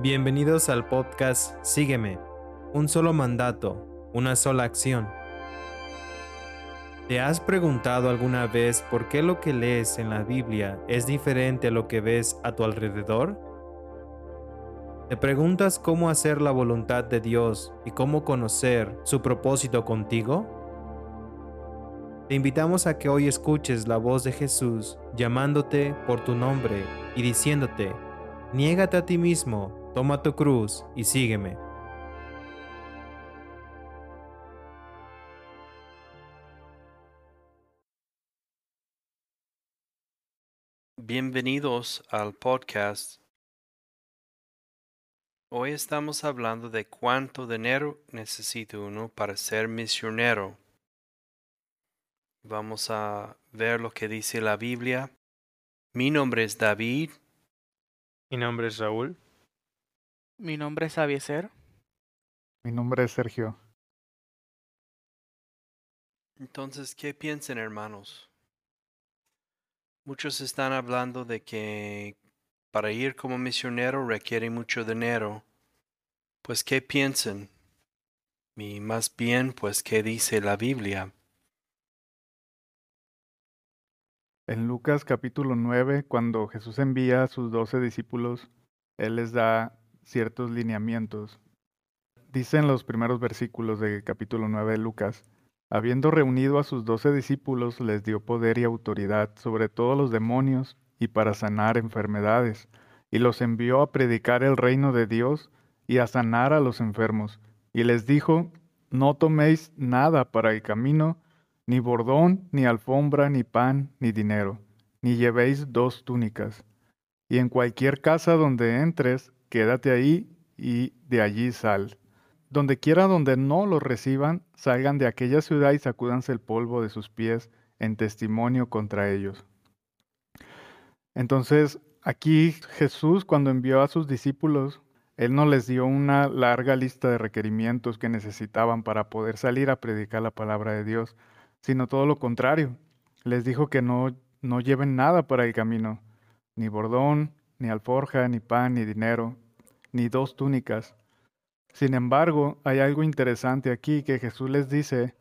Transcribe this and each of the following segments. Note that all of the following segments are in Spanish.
Bienvenidos al podcast Sígueme, un solo mandato, una sola acción. ¿Te has preguntado alguna vez por qué lo que lees en la Biblia es diferente a lo que ves a tu alrededor? ¿Te preguntas cómo hacer la voluntad de Dios y cómo conocer su propósito contigo? Te invitamos a que hoy escuches la voz de Jesús llamándote por tu nombre y diciéndote, niégate a ti mismo, toma tu cruz y sígueme. Bienvenidos al podcast. Hoy estamos hablando de cuánto dinero necesita uno para ser misionero. Vamos a ver lo que dice la Biblia. Mi nombre es David. Mi nombre es Raúl. Mi nombre es Avieser. Mi nombre es Sergio. Entonces, ¿qué piensan hermanos? Muchos están hablando de que para ir como misionero requiere mucho dinero. Pues, ¿qué piensan? Y más bien, pues, ¿qué dice la Biblia? En Lucas capítulo 9, cuando Jesús envía a sus doce discípulos, Él les da ciertos lineamientos. Dicen los primeros versículos del capítulo 9 de Lucas, Habiendo reunido a sus doce discípulos, les dio poder y autoridad sobre todos los demonios y para sanar enfermedades, y los envió a predicar el reino de Dios y a sanar a los enfermos. Y les dijo, no toméis nada para el camino, ni bordón, ni alfombra, ni pan, ni dinero, ni llevéis dos túnicas. Y en cualquier casa donde entres, quédate ahí y de allí sal. Donde quiera donde no los reciban, salgan de aquella ciudad y sacúdanse el polvo de sus pies en testimonio contra ellos. Entonces, aquí Jesús cuando envió a sus discípulos, Él no les dio una larga lista de requerimientos que necesitaban para poder salir a predicar la palabra de Dios, sino todo lo contrario. Les dijo que no, no lleven nada para el camino, ni bordón, ni alforja, ni pan, ni dinero, ni dos túnicas sin embargo, hay algo interesante aquí que Jesús les dice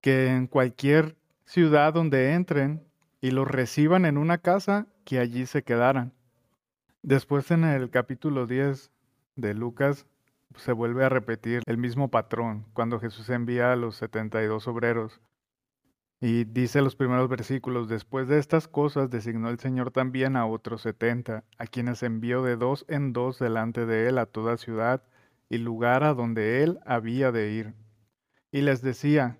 que en cualquier ciudad donde entren y los reciban en una casa, que allí se quedaran. Después en el capítulo 10 de Lucas se vuelve a repetir el mismo patrón cuando Jesús envía a los 72 obreros. Y dice los primeros versículos, después de estas cosas designó el Señor también a otros setenta, a quienes envió de dos en dos delante de él a toda ciudad y lugar a donde él había de ir. Y les decía,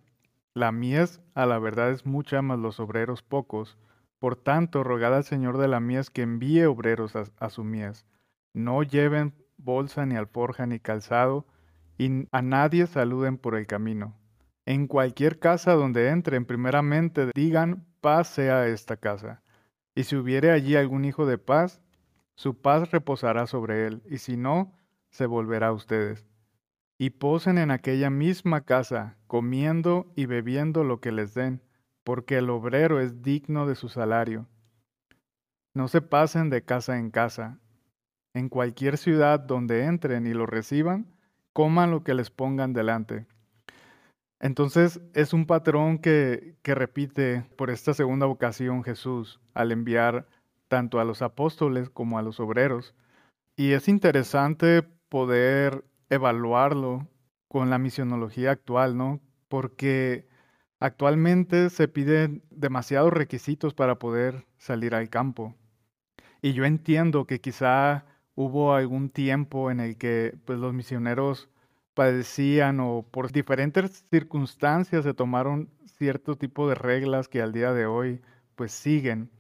la mies a la verdad es mucha, mas los obreros pocos. Por tanto, rogad al Señor de la mies que envíe obreros a, su mies. No lleven bolsa ni alforja ni calzado, y a nadie saluden por el camino. En cualquier casa donde entren, primeramente digan, paz sea esta casa. Y si hubiere allí algún hijo de paz, su paz reposará sobre él, y si no, se volverá a ustedes. Y posen en aquella misma casa, comiendo y bebiendo lo que les den, porque el obrero es digno de su salario. No se pasen de casa en casa. En cualquier ciudad donde entren y lo reciban, coman lo que les pongan delante. Entonces es un patrón que, que repite por esta segunda ocasión Jesús al enviar tanto a los apóstoles como a los obreros. Y es interesante poder evaluarlo con la misionología actual, ¿no? Porque actualmente se piden demasiados requisitos para poder salir al campo. Y yo entiendo que quizá hubo algún tiempo en el que pues, los misioneros padecían o por diferentes circunstancias se tomaron cierto tipo de reglas que al día de hoy pues siguen.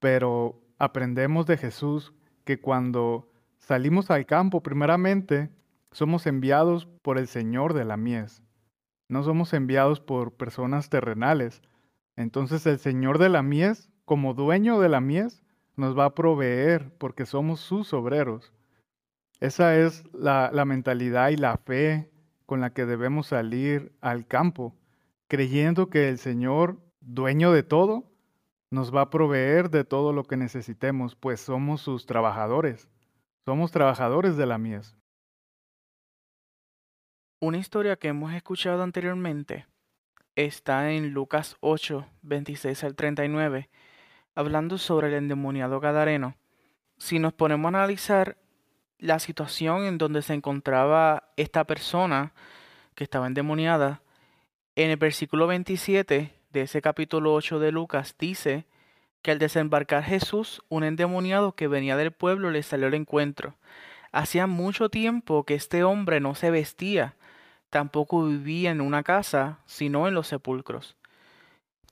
Pero aprendemos de Jesús que cuando Salimos al campo, primeramente, somos enviados por el Señor de la mies. No somos enviados por personas terrenales. Entonces el Señor de la mies, como dueño de la mies, nos va a proveer porque somos sus obreros. Esa es la, mentalidad y la fe con la que debemos salir al campo, creyendo que el Señor, dueño de todo, nos va a proveer de todo lo que necesitemos, pues somos sus trabajadores Somos trabajadores de la mies. Una historia que hemos escuchado anteriormente está en Lucas 8, 26 al 39, hablando sobre el endemoniado Gadareno. Si nos ponemos a analizar la situación en donde se encontraba esta persona que estaba endemoniada, en el versículo 27 de ese capítulo 8 de Lucas dice que al desembarcar Jesús, un endemoniado que venía del pueblo le salió al encuentro. Hacía mucho tiempo que este hombre no se vestía, tampoco vivía en una casa, sino en los sepulcros.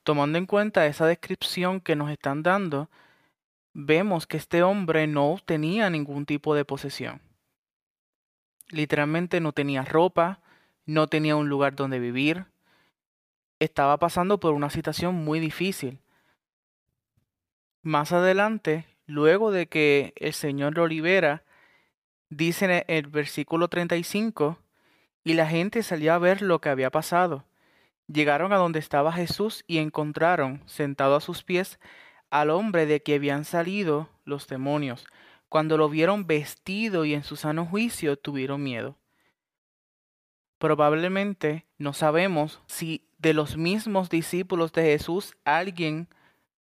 Tomando en cuenta esa descripción que nos están dando, vemos que este hombre no tenía ningún tipo de posesión. Literalmente no tenía ropa, no tenía un lugar donde vivir, estaba pasando por una situación muy difícil. Más adelante, luego de que el Señor lo libera, dice en el versículo 35, y la gente salió a ver lo que había pasado. Llegaron a donde estaba Jesús y encontraron, sentado a sus pies, al hombre de que habían salido los demonios. Cuando lo vieron vestido y en su sano juicio, tuvieron miedo. Probablemente no sabemos si de los mismos discípulos de Jesús alguien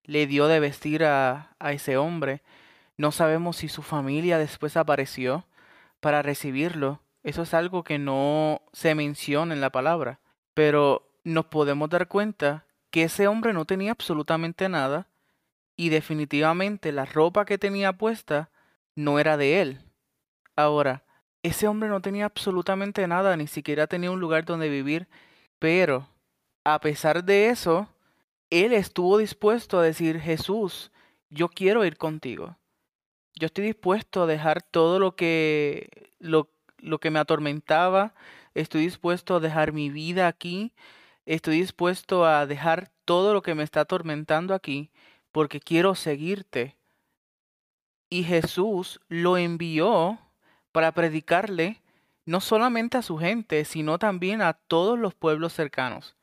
le dio de vestir a, a ese hombre. No sabemos si su familia después apareció para recibirlo. Eso es algo que no se menciona en la palabra. Pero nos podemos dar cuenta que ese hombre no tenía absolutamente nada y definitivamente la ropa que tenía puesta no era de él. Ahora, ese hombre no tenía absolutamente nada, ni siquiera tenía un lugar donde vivir, pero a pesar de eso, él estuvo dispuesto a decir, Jesús, yo quiero ir contigo. Yo estoy dispuesto a dejar todo lo que, lo, lo que me atormentaba, estoy dispuesto a dejar mi vida aquí, estoy dispuesto a dejar todo lo que me está atormentando aquí, porque quiero seguirte. Y Jesús lo envió para predicarle no solamente a su gente, sino también a todos los pueblos cercanos.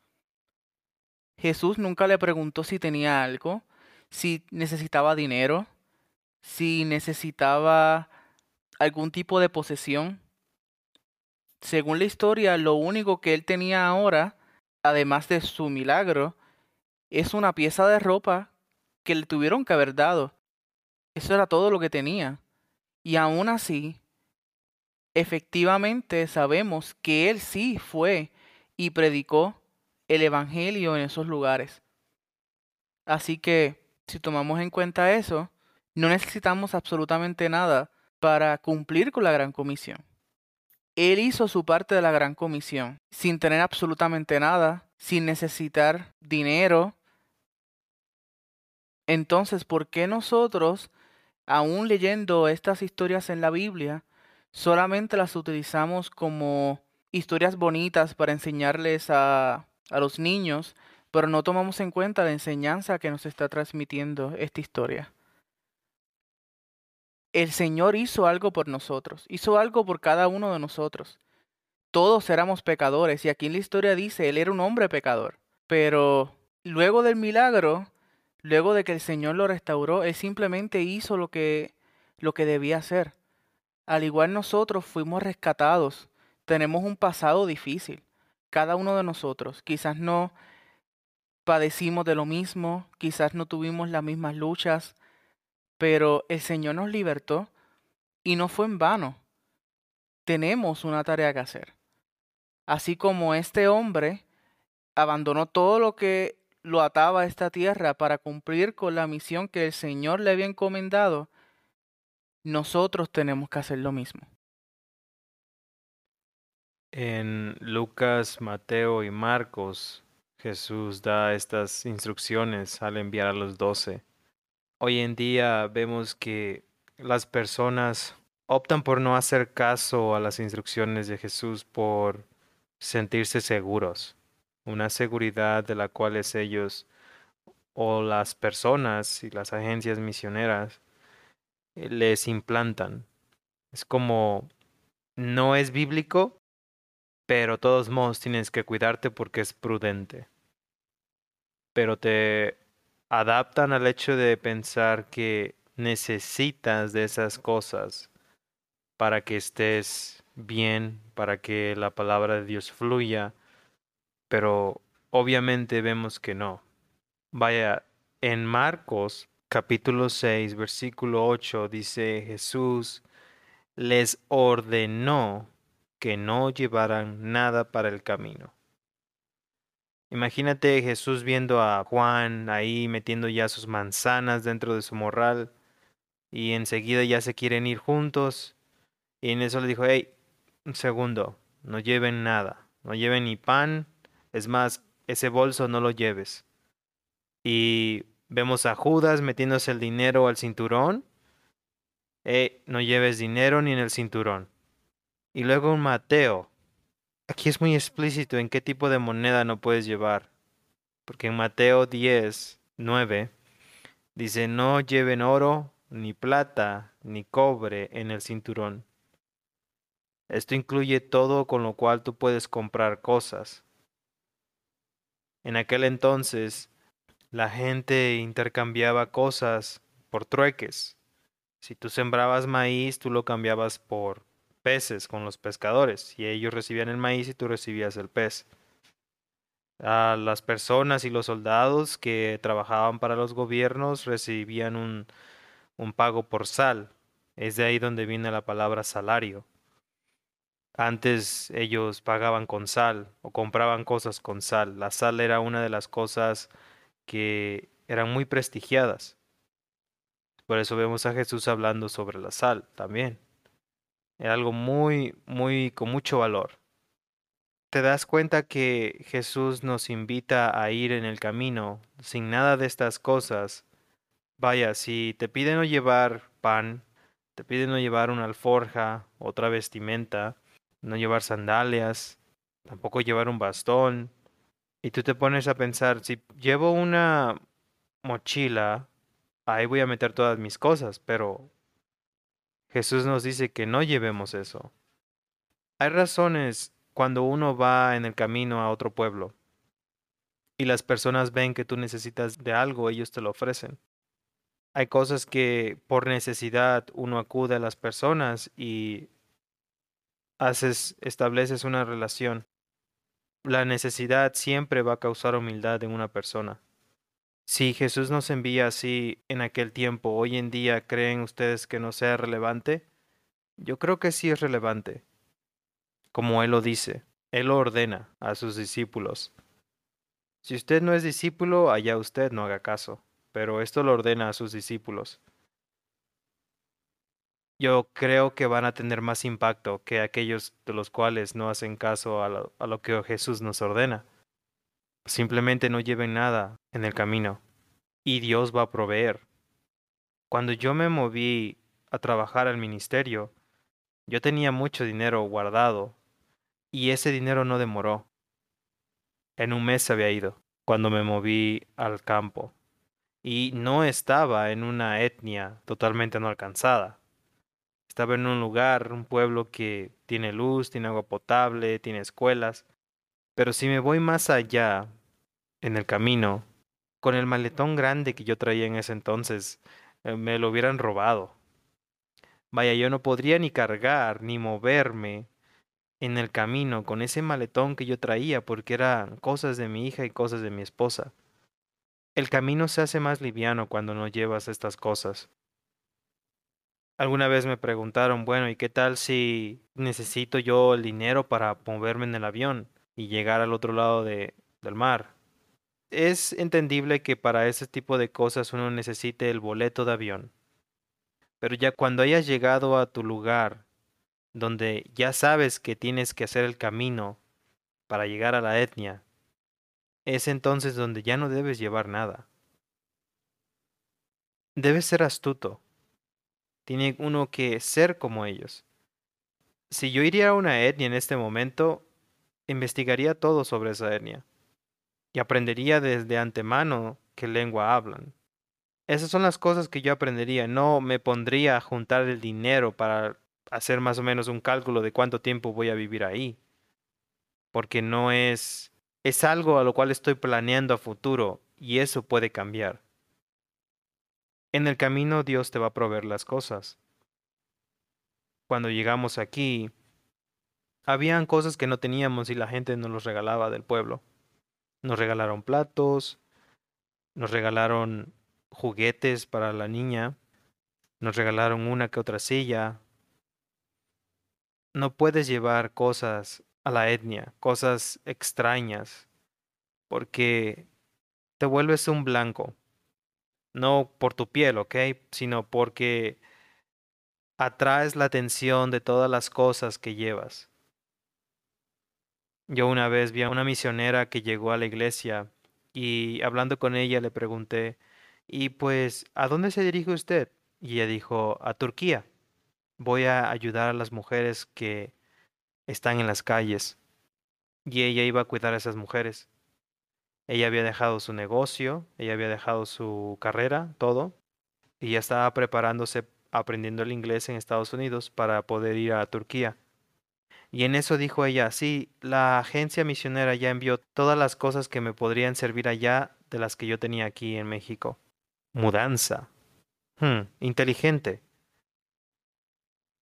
Jesús nunca le preguntó si tenía algo, si necesitaba dinero, si necesitaba algún tipo de posesión. Según la historia, lo único que él tenía ahora, además de su milagro, es una pieza de ropa que le tuvieron que haber dado. Eso era todo lo que tenía. Y aún así, efectivamente sabemos que él sí fue y predicó el Evangelio en esos lugares. Así que, si tomamos en cuenta eso, no necesitamos absolutamente nada para cumplir con la gran comisión. Él hizo su parte de la gran comisión, sin tener absolutamente nada, sin necesitar dinero, entonces, ¿por qué nosotros, aún leyendo estas historias en la Biblia, solamente las utilizamos como historias bonitas para enseñarles a, los niños, pero no tomamos en cuenta la enseñanza que nos está transmitiendo esta historia? El Señor hizo algo por nosotros, hizo algo por cada uno de nosotros. Todos éramos pecadores y aquí en la historia dice, Él era un hombre pecador, pero luego del milagro, Luego de que el Señor lo restauró, Él simplemente hizo lo que, lo que debía hacer. Al igual nosotros fuimos rescatados, tenemos un pasado difícil, cada uno de nosotros. Quizás no padecimos de lo mismo, quizás no tuvimos las mismas luchas, pero el Señor nos libertó y no fue en vano. Tenemos una tarea que hacer. Así como este hombre abandonó todo lo que lo ataba a esta tierra para cumplir con la misión que el Señor le había encomendado, nosotros tenemos que hacer lo mismo. En Lucas, Mateo y Marcos, Jesús da estas instrucciones al enviar a los doce. Hoy en día vemos que las personas optan por no hacer caso a las instrucciones de Jesús por sentirse seguros una seguridad de la cual ellos o las personas y las agencias misioneras eh, les implantan. Es como, no es bíblico, pero todos modos tienes que cuidarte porque es prudente. Pero te adaptan al hecho de pensar que necesitas de esas cosas para que estés bien, para que la palabra de Dios fluya, pero obviamente vemos que no. Vaya, en Marcos capítulo 6, versículo 8 dice Jesús les ordenó que no llevaran nada para el camino. Imagínate Jesús viendo a Juan ahí metiendo ya sus manzanas dentro de su morral y enseguida ya se quieren ir juntos y en eso le dijo, hey, un segundo, no lleven nada, no lleven ni pan, es más, ese bolso no lo lleves. Y vemos a Judas metiéndose el dinero al cinturón, hey, no lleves dinero ni en el cinturón. Y luego un Mateo, aquí es muy explícito en qué tipo de moneda no puedes llevar. Porque en Mateo 10, 9, dice, no lleven oro, ni plata, ni cobre en el cinturón. Esto incluye todo con lo cual tú puedes comprar cosas. En aquel entonces, la gente intercambiaba cosas por trueques. Si tú sembrabas maíz, tú lo cambiabas por peces con los pescadores y ellos recibían el maíz y tú recibías el pez. A las personas y los soldados que trabajaban para los gobiernos recibían un, un pago por sal. Es de ahí donde viene la palabra salario. Antes ellos pagaban con sal o compraban cosas con sal. La sal era una de las cosas que eran muy prestigiadas. Por eso vemos a Jesús hablando sobre la sal también. Era algo muy, muy, con mucho valor. Te das cuenta que Jesús nos invita a ir en el camino sin nada de estas cosas. Vaya, si te piden no llevar pan, te piden no llevar una alforja, otra vestimenta, no llevar sandalias, tampoco llevar un bastón, y tú te pones a pensar, si llevo una mochila, ahí voy a meter todas mis cosas, pero Jesús nos dice que no llevemos eso. Hay razones cuando uno va en el camino a otro pueblo y las personas ven que tú necesitas de algo, ellos te lo ofrecen. Hay cosas que por necesidad uno acude a las personas y haces, estableces una relación. La necesidad siempre va a causar humildad en una persona. Si Jesús nos envía así en aquel tiempo, hoy en día, ¿creen ustedes que no sea relevante? Yo creo que sí es relevante. Como Él lo dice, Él lo ordena a sus discípulos. Si usted no es discípulo, allá usted no haga caso, pero esto lo ordena a sus discípulos. Yo creo que van a tener más impacto que aquellos de los cuales no hacen caso a lo, que Jesús nos ordena. Simplemente no lleven nada en el camino y Dios va a proveer. Cuando yo me moví a trabajar al ministerio, yo tenía mucho dinero guardado y ese dinero no demoró. En un mes se había ido cuando me moví al campo y no estaba en una etnia totalmente no alcanzada. Estaba en un lugar, un pueblo que tiene luz, tiene agua potable, tiene escuelas. Pero si me voy más allá, en el camino, con el maletón grande que yo traía en ese entonces, eh, me lo hubieran robado. Vaya, yo no podría ni cargar ni moverme en el camino con ese maletón que yo traía porque eran cosas de mi hija y cosas de mi esposa. El camino se hace más liviano cuando no llevas estas cosas. Alguna vez me preguntaron, bueno, ¿y qué tal si necesito yo el dinero para moverme en el avión y llegar al otro lado de, del mar? Es entendible que para ese tipo de cosas uno necesite el boleto de avión. Pero ya cuando hayas llegado a tu lugar, donde ya sabes que tienes que hacer el camino para llegar a la etnia, es entonces donde ya no debes llevar nada. Debes ser astuto. Tiene uno que ser como ellos. Si yo iría a una etnia en este momento, investigaría todo sobre esa etnia y aprendería desde antemano qué lengua hablan. Esas son las cosas que yo aprendería. No me pondría a juntar el dinero para hacer más o menos un cálculo de cuánto tiempo voy a vivir ahí. Porque no es... es algo a lo cual estoy planeando a futuro y eso puede cambiar. En el camino Dios te va a proveer las cosas. cuando llegamos aquí, habían cosas que no teníamos y la gente nos los regalaba del pueblo. Nos regalaron platos, nos regalaron juguetes para la niña, nos regalaron una que otra silla. No puedes llevar cosas a la etnia, cosas extrañas, porque te vuelves un blanco. No por tu piel, ¿ok? Sino porque atraes la atención de todas las cosas que llevas. Yo una vez vi a una misionera que llegó a la iglesia y hablando con ella le pregunté, y pues, ¿a dónde se dirige usted? Y ella dijo, a Turquía. Voy a ayudar a las mujeres que están en las calles. Y ella iba a cuidar a esas mujeres. Ella había dejado su negocio, ella había dejado su carrera, todo, y ya estaba preparándose aprendiendo el inglés en Estados Unidos para poder ir a Turquía. Y en eso dijo ella, sí, la agencia misionera ya envió todas las cosas que me podrían servir allá de las que yo tenía aquí en México. Mudanza. Hmm, inteligente.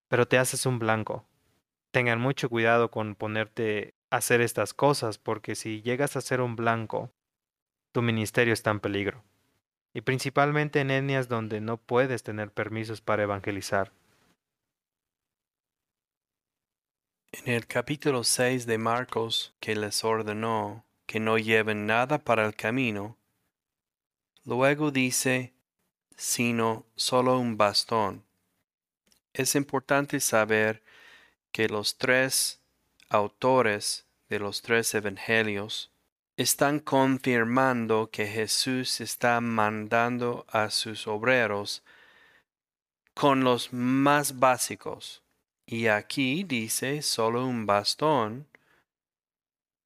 Pero te haces un blanco. Tengan mucho cuidado con ponerte a hacer estas cosas porque si llegas a ser un blanco, tu ministerio está en peligro. Y principalmente en etnias donde no puedes tener permisos para evangelizar. En el capítulo 6 de Marcos, que les ordenó que no lleven nada para el camino, luego dice, sino solo un bastón. Es importante saber que los tres autores de los tres evangelios están confirmando que Jesús está mandando a sus obreros con los más básicos y aquí dice solo un bastón.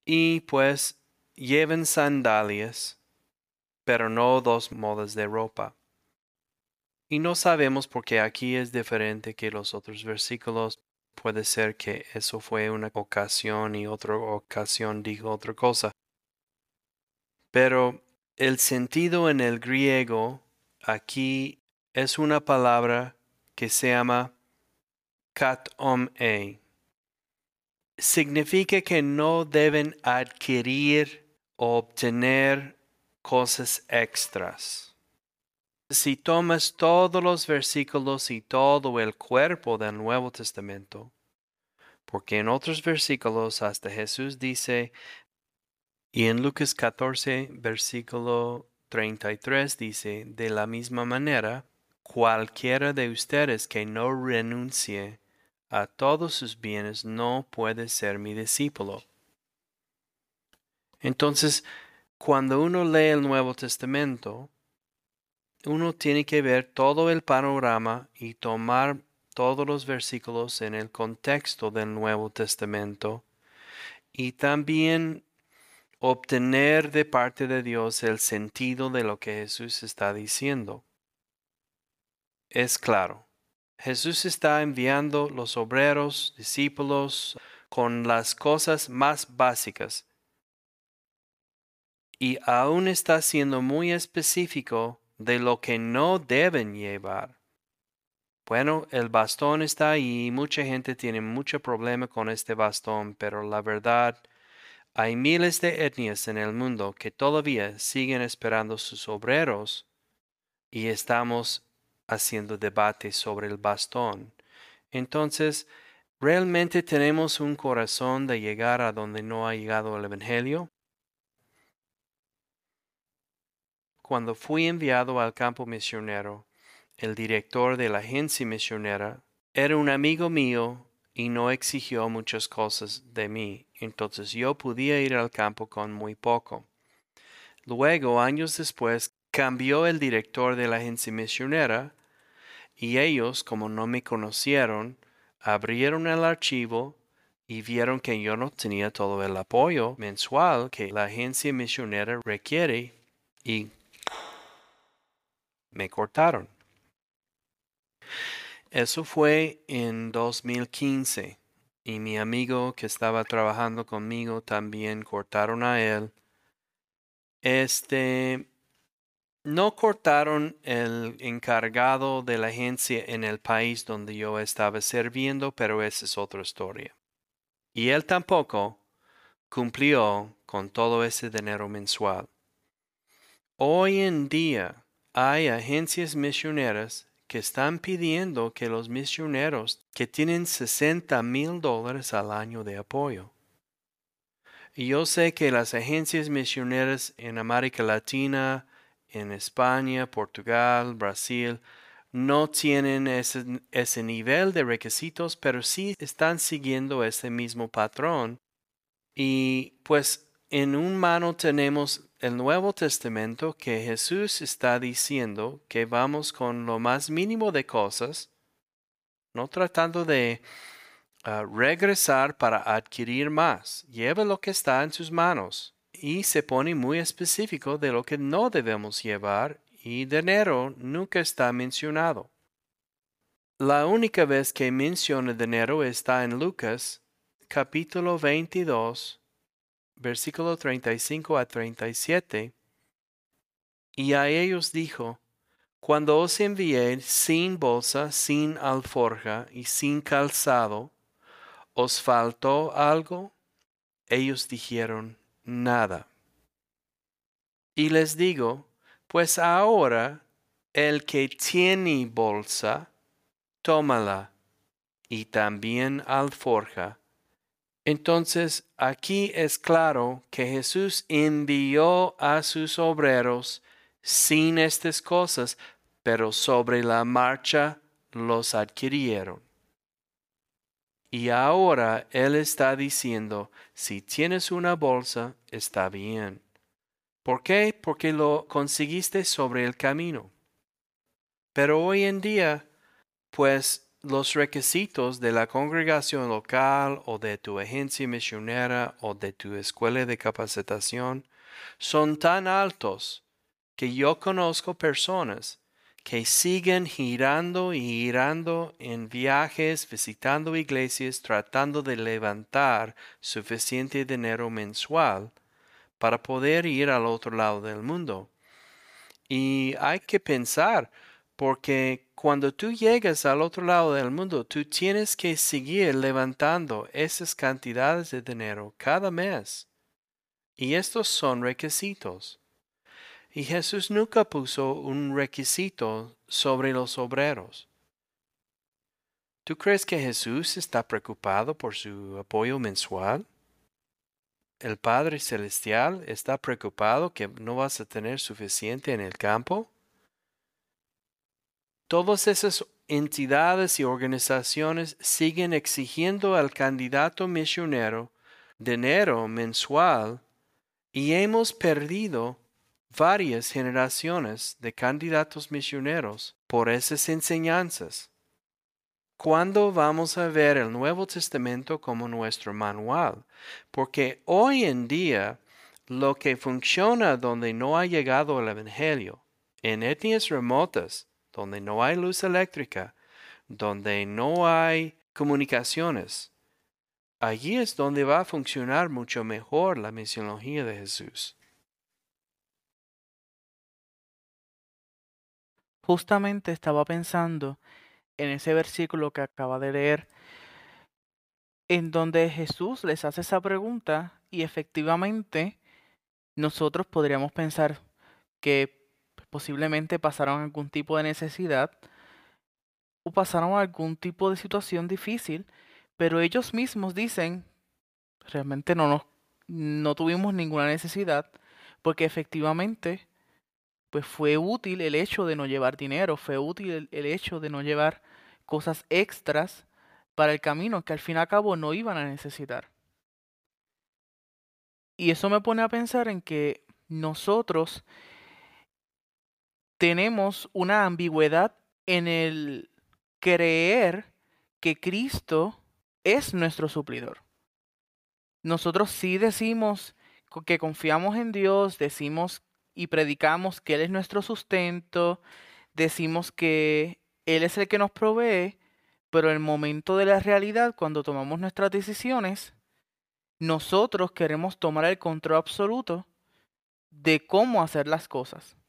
Y pues lleven sandalias, pero no dos modas de ropa. Y no sabemos por qué aquí es diferente que los otros versículos. Puede ser que eso fue una ocasión y otra ocasión dijo otra cosa. Pero el sentido en el griego aquí es una palabra que se llama kat-om-e. Significa que no deben adquirir o obtener cosas extras. Si tomas todos los versículos y todo el cuerpo del Nuevo Testamento, porque en otros versículos hasta Jesús dice, y en Lucas 14, versículo 33 dice, de la misma manera, cualquiera de ustedes que no renuncie a todos sus bienes no puede ser mi discípulo. Entonces, cuando uno lee el Nuevo Testamento, uno tiene que ver todo el panorama y tomar todos los versículos en el contexto del Nuevo Testamento y también obtener de parte de Dios el sentido de lo que Jesús está diciendo. Es claro, Jesús está enviando los obreros, discípulos, con las cosas más básicas. Y aún está siendo muy específico de lo que no deben llevar. Bueno, el bastón está ahí y mucha gente tiene mucho problema con este bastón, pero la verdad, hay miles de etnias en el mundo que todavía siguen esperando sus obreros y estamos haciendo debate sobre el bastón. Entonces, ¿realmente tenemos un corazón de llegar a donde no ha llegado el Evangelio? Cuando fui enviado al campo misionero, el director de la agencia misionera era un amigo mío y no exigió muchas cosas de mí, entonces yo podía ir al campo con muy poco. Luego, años después, cambió el director de la agencia misionera y ellos, como no me conocieron, abrieron el archivo y vieron que yo no tenía todo el apoyo mensual que la agencia misionera requiere y me cortaron. Eso fue en 2015 y mi amigo que estaba trabajando conmigo también cortaron a él. Este No cortaron el encargado de la agencia en el país donde yo estaba sirviendo, pero esa es otra historia. Y él tampoco cumplió con todo ese dinero mensual. Hoy en día hay agencias misioneras que están pidiendo que los misioneros que tienen 60 mil dólares al año de apoyo. Y yo sé que las agencias misioneras en América Latina, en España, Portugal, Brasil, no tienen ese, ese, nivel de requisitos, pero sí están siguiendo ese mismo patrón. Y pues en un mano tenemos el Nuevo Testamento que Jesús está diciendo que vamos con lo más mínimo de cosas, no tratando de uh, regresar para adquirir más. Lleva lo que está en sus manos y se pone muy específico de lo que no debemos llevar y dinero nunca está mencionado. La única vez que menciona dinero está en Lucas capítulo 22, versículo 35 a 37. Y a ellos dijo, Cuando os envié sin bolsa, sin alforja y sin calzado, ¿os faltó algo? Ellos dijeron, nada. Y les digo, pues ahora el que tiene bolsa, tómala, y también alforja. Entonces aquí es claro que Jesús envió a sus obreros sin estas cosas, pero sobre la marcha los adquirieron. Y ahora Él está diciendo, si tienes una bolsa, está bien. ¿Por qué? Porque lo conseguiste sobre el camino. Pero hoy en día, pues los requisitos de la congregación local o de tu agencia misionera o de tu escuela de capacitación son tan altos que yo conozco personas que siguen girando y girando en viajes, visitando iglesias, tratando de levantar suficiente dinero mensual para poder ir al otro lado del mundo. Y hay que pensar, porque cuando tú llegas al otro lado del mundo, tú tienes que seguir levantando esas cantidades de dinero cada mes. Y estos son requisitos. Y Jesús nunca puso un requisito sobre los obreros. ¿Tú crees que Jesús está preocupado por su apoyo mensual? ¿El Padre Celestial está preocupado que no vas a tener suficiente en el campo? Todas esas entidades y organizaciones siguen exigiendo al candidato misionero dinero mensual y hemos perdido varias generaciones de candidatos misioneros por esas enseñanzas. ¿Cuándo vamos a ver el Nuevo Testamento como nuestro manual? Porque hoy en día lo que funciona donde no ha llegado el Evangelio, en etnias remotas, donde no hay luz eléctrica, donde no hay comunicaciones, allí es donde va a funcionar mucho mejor la misionología de Jesús. Justamente estaba pensando en ese versículo que acaba de leer, en donde Jesús les hace esa pregunta y efectivamente nosotros podríamos pensar que posiblemente pasaron algún tipo de necesidad o pasaron algún tipo de situación difícil, pero ellos mismos dicen, realmente no, nos, no tuvimos ninguna necesidad, porque efectivamente pues fue útil el hecho de no llevar dinero, fue útil el, hecho de no llevar cosas extras para el camino que al fin y al cabo no iban a necesitar. Y eso me pone a pensar en que nosotros tenemos una ambigüedad en el creer que Cristo es nuestro suplidor. Nosotros sí decimos que confiamos en Dios, decimos y predicamos que Él es nuestro sustento, decimos que Él es el que nos provee, pero en el momento de la realidad, cuando tomamos nuestras decisiones, nosotros queremos tomar el control absoluto de cómo hacer las cosas.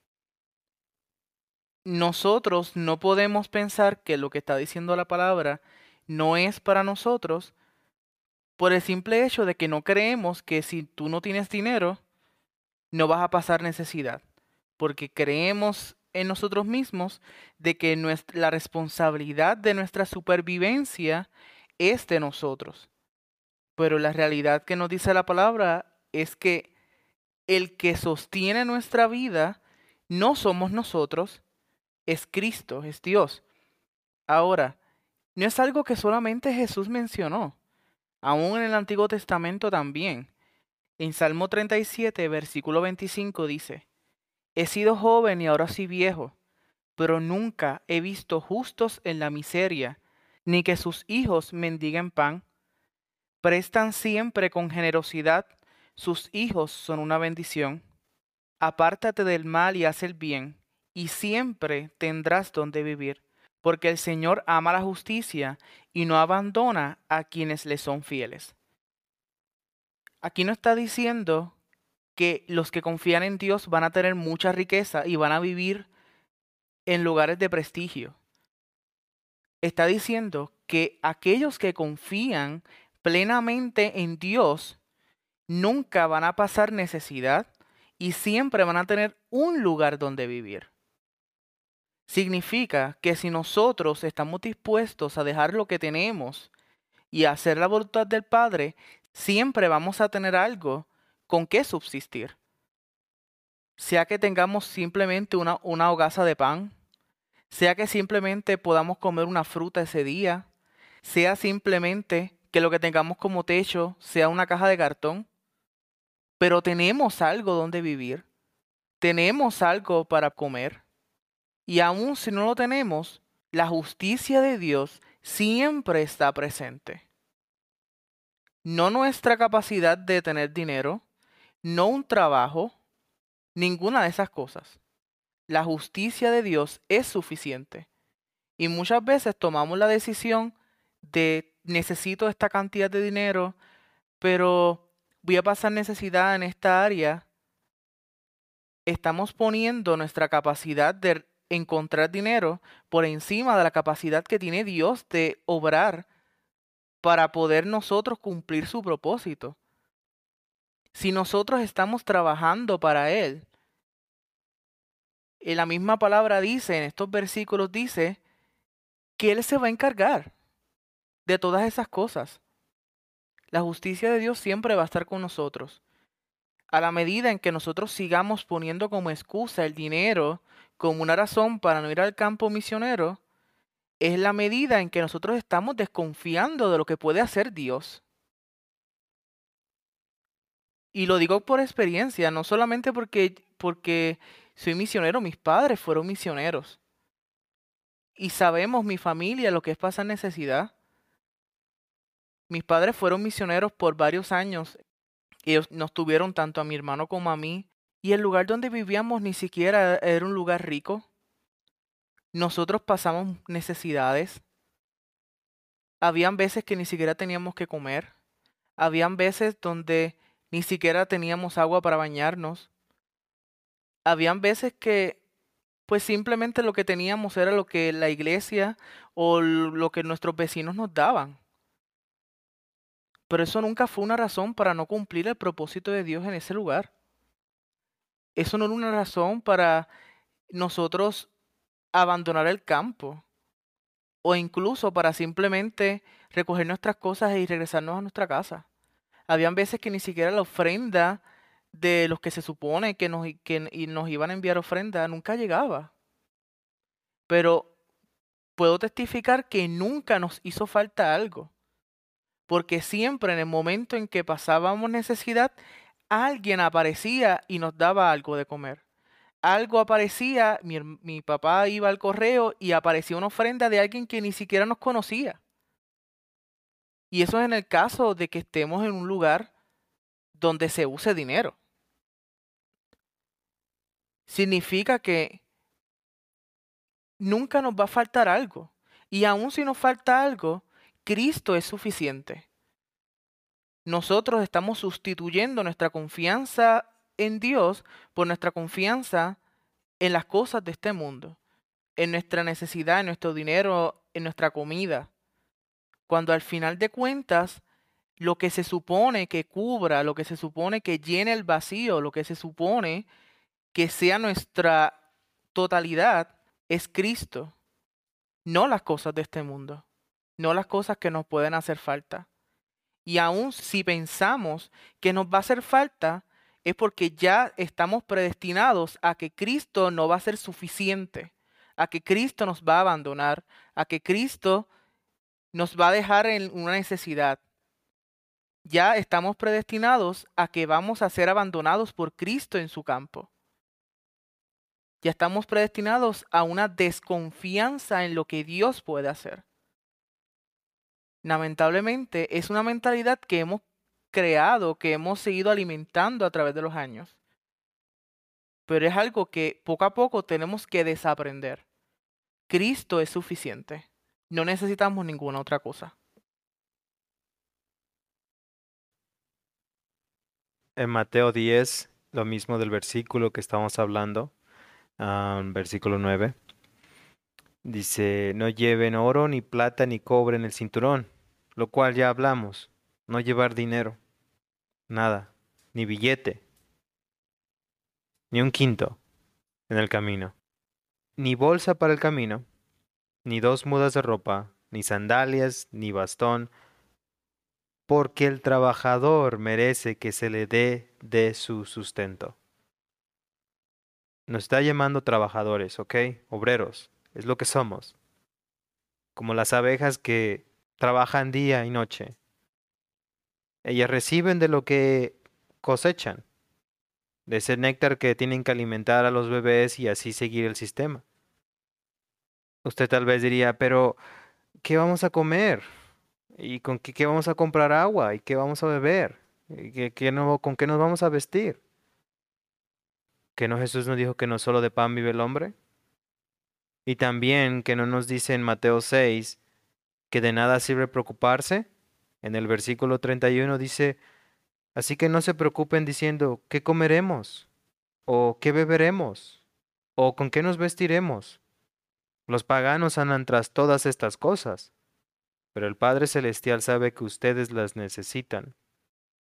Nosotros no podemos pensar que lo que está diciendo la palabra no es para nosotros por el simple hecho de que no creemos que si tú no tienes dinero, no vas a pasar necesidad, porque creemos en nosotros mismos de que la responsabilidad de nuestra supervivencia es de nosotros. Pero la realidad que nos dice la palabra es que el que sostiene nuestra vida no somos nosotros, es Cristo, es Dios. Ahora, no es algo que solamente Jesús mencionó, aún en el Antiguo Testamento también. En Salmo 37, versículo 25 dice, He sido joven y ahora soy viejo, pero nunca he visto justos en la miseria, ni que sus hijos mendiguen pan. Prestan siempre con generosidad, sus hijos son una bendición. Apártate del mal y haz el bien, y siempre tendrás donde vivir, porque el Señor ama la justicia y no abandona a quienes le son fieles. Aquí no está diciendo que los que confían en Dios van a tener mucha riqueza y van a vivir en lugares de prestigio. Está diciendo que aquellos que confían plenamente en Dios nunca van a pasar necesidad y siempre van a tener un lugar donde vivir. Significa que si nosotros estamos dispuestos a dejar lo que tenemos y a hacer la voluntad del Padre, siempre vamos a tener algo con qué subsistir. Sea que tengamos simplemente una, una hogaza de pan, sea que simplemente podamos comer una fruta ese día, sea simplemente que lo que tengamos como techo sea una caja de cartón, pero tenemos algo donde vivir, tenemos algo para comer. Y aun si no lo tenemos, la justicia de Dios siempre está presente. No nuestra capacidad de tener dinero, no un trabajo, ninguna de esas cosas. La justicia de Dios es suficiente. Y muchas veces tomamos la decisión de necesito esta cantidad de dinero, pero voy a pasar necesidad en esta área. Estamos poniendo nuestra capacidad de encontrar dinero por encima de la capacidad que tiene Dios de obrar para poder nosotros cumplir su propósito. Si nosotros estamos trabajando para Él, en la misma palabra dice, en estos versículos dice, que Él se va a encargar de todas esas cosas. La justicia de Dios siempre va a estar con nosotros. A la medida en que nosotros sigamos poniendo como excusa el dinero como una razón para no ir al campo misionero, es la medida en que nosotros estamos desconfiando de lo que puede hacer Dios. Y lo digo por experiencia, no solamente porque, porque soy misionero, mis padres fueron misioneros. Y sabemos mi familia lo que es pasar necesidad. Mis padres fueron misioneros por varios años. Ellos nos tuvieron tanto a mi hermano como a mí. Y el lugar donde vivíamos ni siquiera era un lugar rico. Nosotros pasamos necesidades. Habían veces que ni siquiera teníamos que comer. Habían veces donde ni siquiera teníamos agua para bañarnos. Habían veces que pues simplemente lo que teníamos era lo que la iglesia o lo que nuestros vecinos nos daban. Pero eso nunca fue una razón para no cumplir el propósito de Dios en ese lugar. Eso no era una razón para nosotros abandonar el campo o incluso para simplemente recoger nuestras cosas y regresarnos a nuestra casa. Habían veces que ni siquiera la ofrenda de los que se supone que nos, que nos iban a enviar ofrenda nunca llegaba. Pero puedo testificar que nunca nos hizo falta algo. Porque siempre en el momento en que pasábamos necesidad, alguien aparecía y nos daba algo de comer. Algo aparecía, mi, papá iba al correo y aparecía una ofrenda de alguien que ni siquiera nos conocía. Y eso es en el caso de que estemos en un lugar donde se use dinero. Significa que nunca nos va a faltar algo. Y aun si nos falta algo, Cristo es suficiente. Nosotros estamos sustituyendo nuestra confianza en Dios por nuestra confianza en las cosas de este mundo. en nuestra necesidad, en nuestro dinero, en nuestra comida. Cuando al final de cuentas, lo que se supone que cubra, lo que se supone que llene el vacío, lo que se supone que sea nuestra totalidad, es Cristo, no las cosas de este mundo, no las cosas que nos pueden hacer falta. Y aun si pensamos que nos va a hacer falta, es porque ya estamos predestinados a que Cristo no va a ser suficiente, a que Cristo nos va a abandonar, a que Cristo nos va a dejar en una necesidad. Ya estamos predestinados a que vamos a ser abandonados por Cristo en su campo. Ya estamos predestinados a una desconfianza en lo que Dios puede hacer. Lamentablemente es una mentalidad que hemos creado, que hemos seguido alimentando a través de los años. Pero es algo que poco a poco tenemos que desaprender. Cristo es suficiente. No necesitamos ninguna otra cosa. En Mateo 10, lo mismo del versículo que estamos hablando, versículo 9, dice, no lleven oro, ni plata, ni cobre en el cinturón, lo cual ya hablamos, no llevar dinero, nada, ni billete, ni un quinto en el camino, ni bolsa para el camino, ni dos mudas de ropa, ni sandalias, ni bastón, porque el trabajador merece que se le dé de su sustento. Nos está llamando trabajadores, ¿ok? Obreros, es lo que somos. Como las abejas que trabajan día y noche. Ellas reciben de lo que cosechan, de ese néctar que tienen que alimentar a los bebés y así seguir el sistema. Usted tal vez diría, pero ¿qué vamos a comer? ¿Y con qué, vamos a comprar agua? ¿Y qué vamos a beber? ¿Y qué, qué no, con qué nos vamos a vestir? ¿Que no Jesús nos dijo que no solo de pan vive el hombre? Y también que no nos dice en Mateo 6 que de nada sirve preocuparse. En el versículo 31 dice, así que no se preocupen diciendo, ¿qué comeremos? ¿O qué beberemos? ¿O con qué nos vestiremos? Los paganos andan tras todas estas cosas, pero el Padre Celestial sabe que ustedes las necesitan.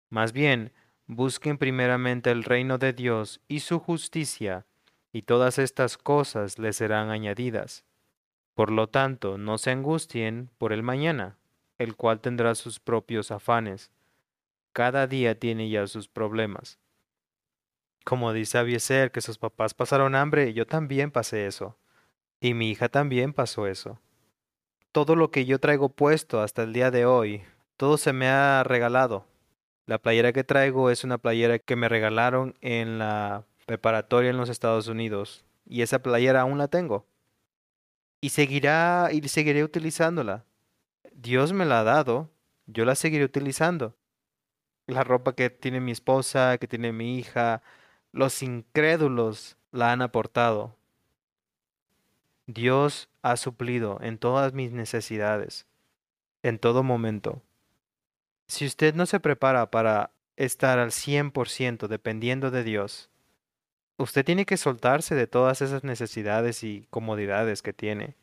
Más bien, busquen primeramente el reino de Dios y su justicia, y todas estas cosas les serán añadidas. Por lo tanto, no se angustien por el mañana, el cual tendrá sus propios afanes. Cada día tiene ya sus problemas. Como dice Abieser que sus papás pasaron hambre, yo también pasé eso. Y mi hija también pasó eso. Todo lo que yo traigo puesto hasta el día de hoy, todo se me ha regalado. La playera que traigo es una playera que me regalaron en la preparatoria en los Estados Unidos. Y esa playera aún la tengo. Y seguirá y seguiré utilizándola. Dios me la ha dado, yo la seguiré utilizando. La ropa que tiene mi esposa, que tiene mi hija, los incrédulos la han aportado. Dios ha suplido en todas mis necesidades, en todo momento. Si usted no se prepara para estar al 100% dependiendo de Dios, usted tiene que soltarse de todas esas necesidades y comodidades que tiene.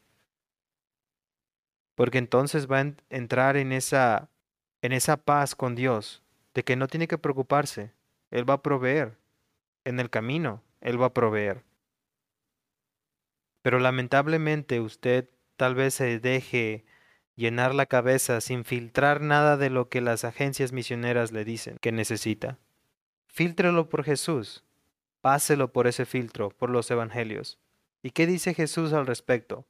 Porque entonces va a entrar en esa en esa paz con Dios, de que no tiene que preocuparse, él va a proveer en el camino, él va a proveer. Pero lamentablemente usted tal vez se deje llenar la cabeza sin filtrar nada de lo que las agencias misioneras le dicen que necesita. Fíltrelo por Jesús. Páselo por ese filtro, por los evangelios. ¿Y qué dice Jesús al respecto?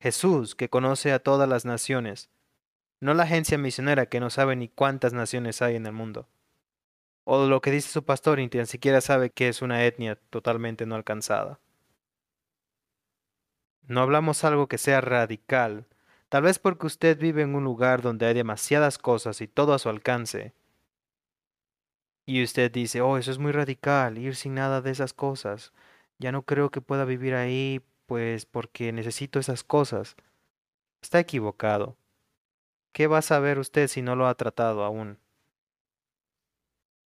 Jesús, que conoce a todas las naciones, no la agencia misionera que no sabe ni cuántas naciones hay en el mundo. O lo que dice su pastor y ni siquiera sabe que es una etnia totalmente no alcanzada. No hablamos algo que sea radical, tal vez porque usted vive en un lugar donde hay demasiadas cosas y todo a su alcance. Y usted dice, oh, eso es muy radical, ir sin nada de esas cosas. Ya no creo que pueda vivir ahí, pues porque necesito esas cosas. Está equivocado. ¿Qué va a saber usted si no lo ha tratado aún?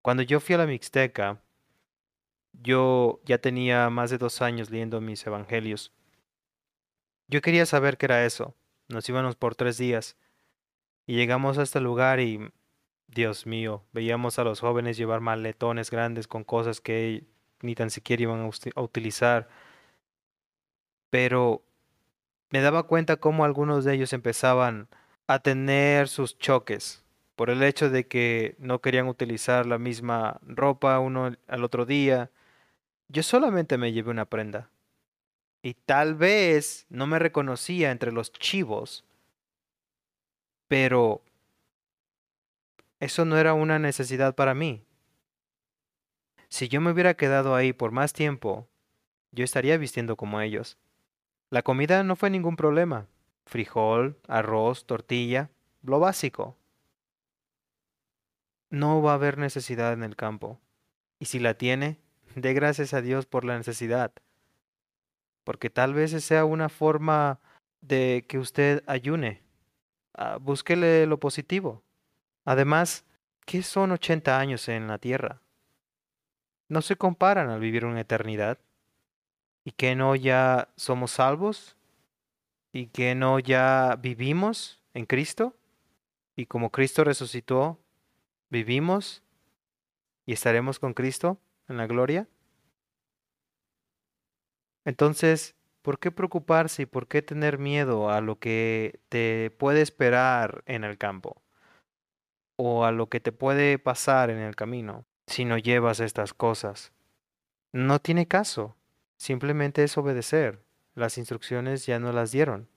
Cuando yo fui a la Mixteca, yo ya tenía más de dos años leyendo mis evangelios Yo quería saber qué era eso. Nos íbamos por tres días. Y llegamos a este lugar y, Dios mío, veíamos a los jóvenes llevar maletones grandes con cosas que ni tan siquiera iban a, utilizar. Pero me daba cuenta cómo algunos de ellos empezaban a tener sus choques por el hecho de que no querían utilizar la misma ropa uno al otro día. Yo solamente me llevé una prenda. Y tal vez no me reconocía entre los chivos, pero eso no era una necesidad para mí. Si yo me hubiera quedado ahí por más tiempo, yo estaría vistiendo como ellos. La comida no fue ningún problema. Frijol, arroz, tortilla, lo básico. No va a haber necesidad en el campo. Y si la tiene, dé gracias a Dios por la necesidad. Porque tal vez sea una forma de que usted ayune. Ah, búsquele lo positivo. Además, ¿qué son 80 años en la tierra? No se comparan al vivir una eternidad. ¿Y que no ya somos salvos? ¿Y que no ya vivimos en Cristo? Y como Cristo resucitó, vivimos y estaremos con Cristo en la gloria. Entonces, ¿por qué preocuparse y por qué tener miedo a lo que te puede esperar en el campo? O a lo que te puede pasar en el camino si no llevas estas cosas. No tiene caso. Simplemente es obedecer. Las instrucciones ya no las dieron.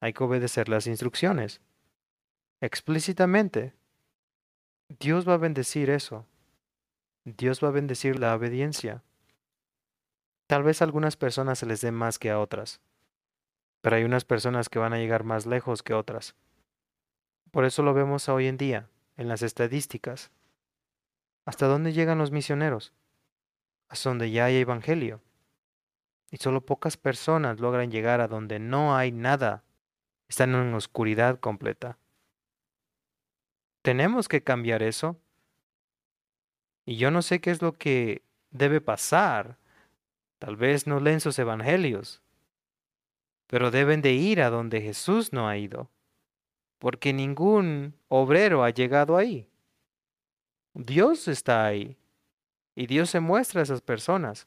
Hay que obedecer las instrucciones. Explícitamente. Dios va a bendecir eso. Dios va a bendecir la obediencia. Tal vez a algunas personas se les dé más que a otras, pero hay unas personas que van a llegar más lejos que otras. Por eso lo vemos hoy en día, en las estadísticas. ¿Hasta dónde llegan los misioneros? Hasta donde ya hay evangelio. Y solo pocas personas logran llegar a donde no hay nada. Están en oscuridad completa. Tenemos que cambiar eso. Y yo no sé qué es lo que debe pasar. Tal vez no leen sus evangelios. Pero deben de ir a donde Jesús no ha ido. Porque ningún obrero ha llegado ahí. Dios está ahí. Y Dios se muestra a esas personas.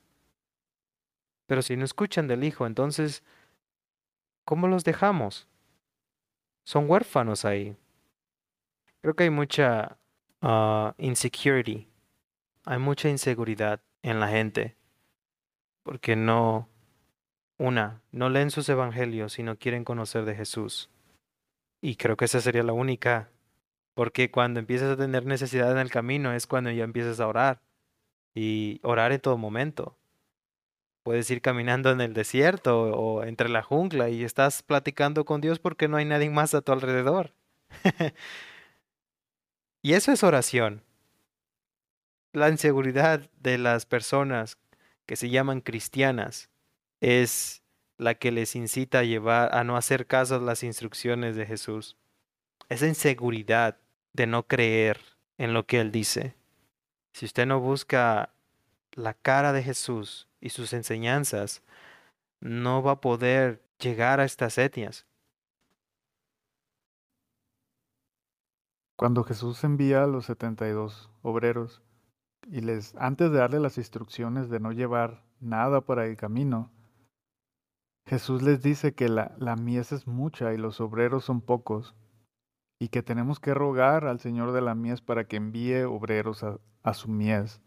Pero si no escuchan del Hijo, entonces, ¿cómo los dejamos? Son huérfanos ahí. Creo que hay mucha uh, insecurity. Hay mucha inseguridad en la gente. Porque no, una, no leen sus evangelios y no quieren conocer de Jesús. Y creo que esa sería la única. Porque cuando empiezas a tener necesidad en el camino es cuando ya empiezas a orar. Y orar en todo momento. Puedes ir caminando en el desierto o entre la jungla y estás platicando con Dios porque no hay nadie más a tu alrededor. y eso es oración. La inseguridad de las personas que se llaman cristianas es la que les incita a llevar a no hacer caso a las instrucciones de Jesús. Esa inseguridad de no creer en lo que él dice. Si usted no busca la cara de Jesús y sus enseñanzas, no va a poder llegar a estas etnias. Cuando Jesús envía a los 72 obreros y les, antes de darle las instrucciones de no llevar nada para el camino, Jesús les dice que la, la mies es mucha y los obreros son pocos y que tenemos que rogar al Señor de la mies para que envíe obreros a, su mies.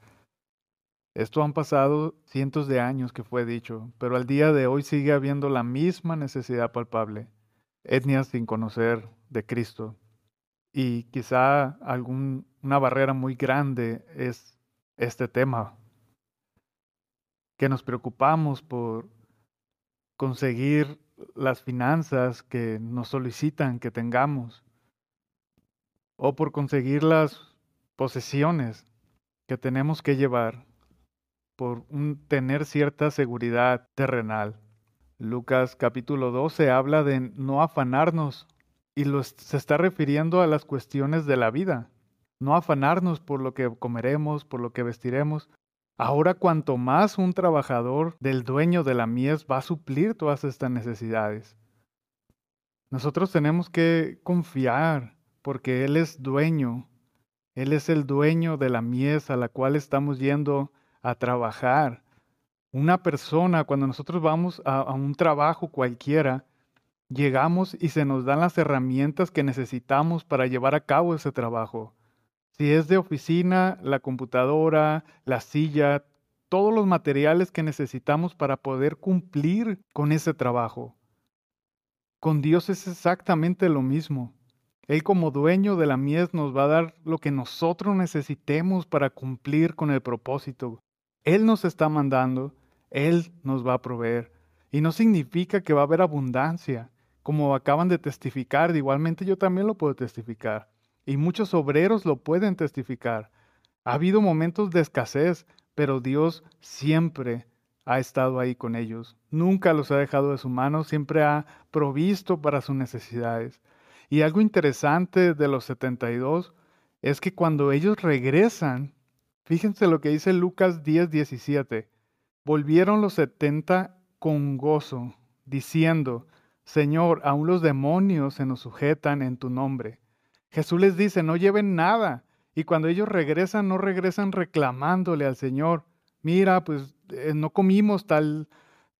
Esto han pasado cientos de años que fue dicho, pero al día de hoy sigue habiendo la misma necesidad palpable, etnias sin conocer de Cristo. Y quizá algún, una barrera muy grande es este tema, que nos preocupamos por conseguir las finanzas que nos solicitan que tengamos, o por conseguir las posesiones que tenemos que llevar por tener cierta seguridad terrenal. Lucas capítulo 12 habla de no afanarnos y se está refiriendo a las cuestiones de la vida. No afanarnos por lo que comeremos, por lo que vestiremos, Ahora cuanto más un trabajador del dueño de la mies va a suplir todas estas necesidades. Nosotros tenemos que confiar porque Él es dueño. Él es el dueño de la mies a la cual estamos yendo a trabajar. Una persona, cuando nosotros vamos a, a un trabajo cualquiera, llegamos y se nos dan las herramientas que necesitamos para llevar a cabo ese trabajo. Si es de oficina, la computadora, la silla, todos los materiales que necesitamos para poder cumplir con ese trabajo. Con Dios es exactamente lo mismo. Él como dueño de la mies nos va a dar lo que nosotros necesitemos para cumplir con el propósito. Él nos está mandando, Él nos va a proveer. Y no significa que va a haber abundancia. Como acaban de testificar, igualmente yo también lo puedo testificar y muchos obreros lo pueden testificar. Ha habido momentos de escasez, pero Dios siempre ha estado ahí con ellos. Nunca los ha dejado de su mano, siempre ha provisto para sus necesidades. Y algo interesante de los 72 es que cuando ellos regresan, fíjense lo que dice Lucas 10, 17, volvieron los 70 con gozo, diciendo, Señor, aún los demonios se nos sujetan en tu nombre. Jesús les dice, no lleven nada. Y cuando ellos regresan, no regresan reclamándole al Señor, mira, pues eh, no comimos tal,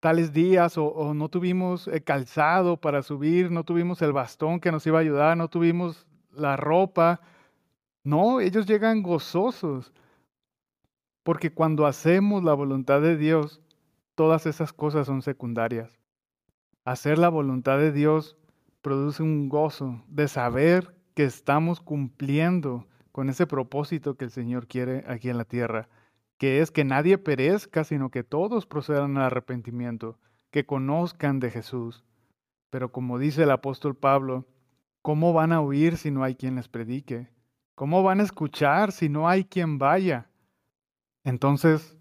tales días o, no tuvimos eh, calzado para subir, no tuvimos el bastón que nos iba a ayudar, no tuvimos la ropa. No, ellos llegan gozosos. Porque cuando hacemos la voluntad de Dios, todas esas cosas son secundarias. Hacer la voluntad de Dios produce un gozo de saber que estamos cumpliendo con ese propósito que el Señor quiere aquí en la tierra, que es que nadie perezca, sino que todos procedan al arrepentimiento, que conozcan de Jesús. Pero como dice el apóstol Pablo, ¿cómo van a oír si no hay quien les predique? ¿Cómo van a escuchar si no hay quien vaya? Entonces,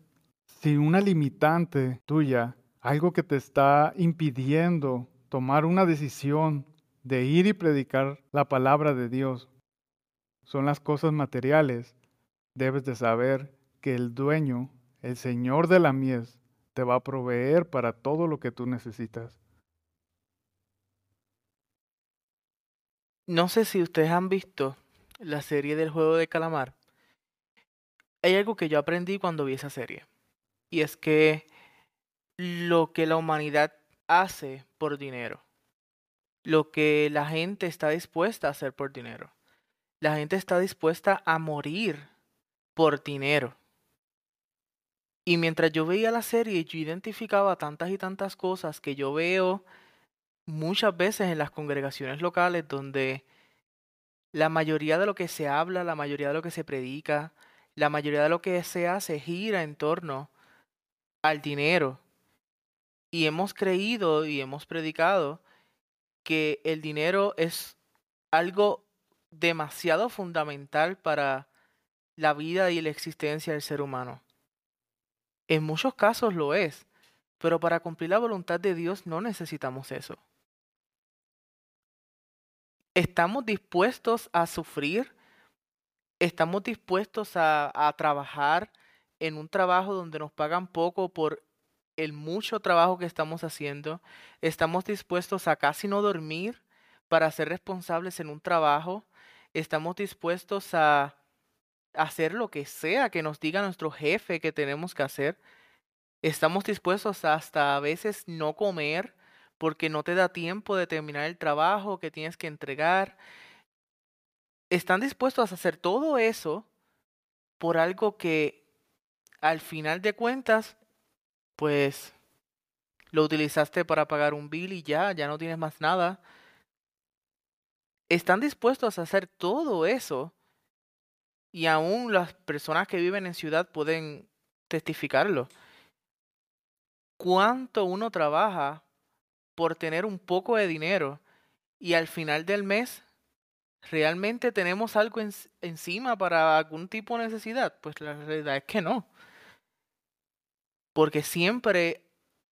si una limitante tuya, algo que te está impidiendo tomar una decisión de ir y predicar la palabra de Dios son las cosas materiales, debes de saber que el dueño, el Señor de la mies, te va a proveer para todo lo que tú necesitas. No sé si ustedes han visto la serie del juego de calamar. Hay algo que yo aprendí cuando vi esa serie. Y es que lo que la humanidad hace por dinero lo que la gente está dispuesta a hacer por dinero. La gente está dispuesta a morir por dinero. Y mientras yo veía la serie, yo identificaba tantas y tantas cosas que yo veo muchas veces en las congregaciones locales donde la mayoría de lo que se habla, la mayoría de lo que se predica, la mayoría de lo que se hace gira en torno al dinero. Y hemos creído y hemos predicado que el dinero es algo demasiado fundamental para la vida y la existencia del ser humano. En muchos casos lo es, pero para cumplir la voluntad de Dios no necesitamos eso. ¿Estamos dispuestos a sufrir? ¿Estamos dispuestos a, trabajar en un trabajo donde nos pagan poco por el mucho trabajo que estamos haciendo, estamos dispuestos a casi no dormir para ser responsables en un trabajo, estamos dispuestos a hacer lo que sea que nos diga nuestro jefe que tenemos que hacer, estamos dispuestos hasta a veces no comer porque no te da tiempo de terminar el trabajo que tienes que entregar. Están dispuestos a hacer todo eso por algo que al final de cuentas pues lo utilizaste para pagar un bill y ya, ya no tienes más nada. Están dispuestos a hacer todo eso y aún las personas que viven en ciudad pueden testificarlo. ¿Cuánto uno trabaja por tener un poco de dinero y al final del mes realmente tenemos algo encima para algún tipo de necesidad? Pues la realidad es que no. Porque siempre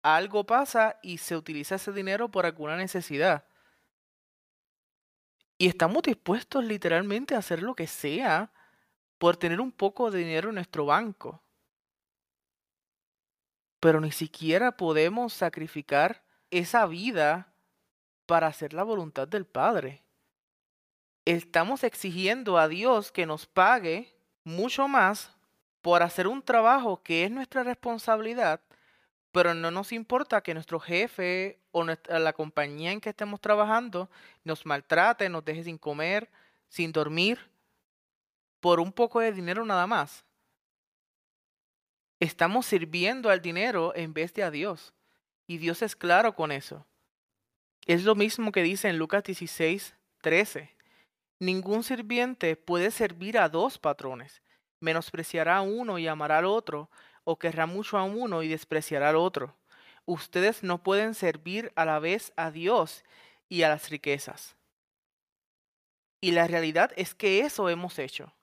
algo pasa y se utiliza ese dinero por alguna necesidad. Y estamos dispuestos literalmente a hacer lo que sea por tener un poco de dinero en nuestro banco. pero ni siquiera podemos sacrificar esa vida para hacer la voluntad del Padre. Estamos exigiendo a Dios que nos pague mucho más por hacer un trabajo que es nuestra responsabilidad, pero no nos importa que nuestro jefe o la compañía en que estemos trabajando nos maltrate, nos deje sin comer, sin dormir, por un poco de dinero nada más. Estamos sirviendo al dinero en vez de a Dios. Y Dios es claro con eso. Es lo mismo que dice en Lucas 16, 13. Ningún sirviente puede servir a dos patrones. Menospreciará a uno y amará al otro, o querrá mucho a uno y despreciará al otro. Ustedes no pueden servir a la vez a Dios y a las riquezas. Y la realidad es que eso hemos hecho.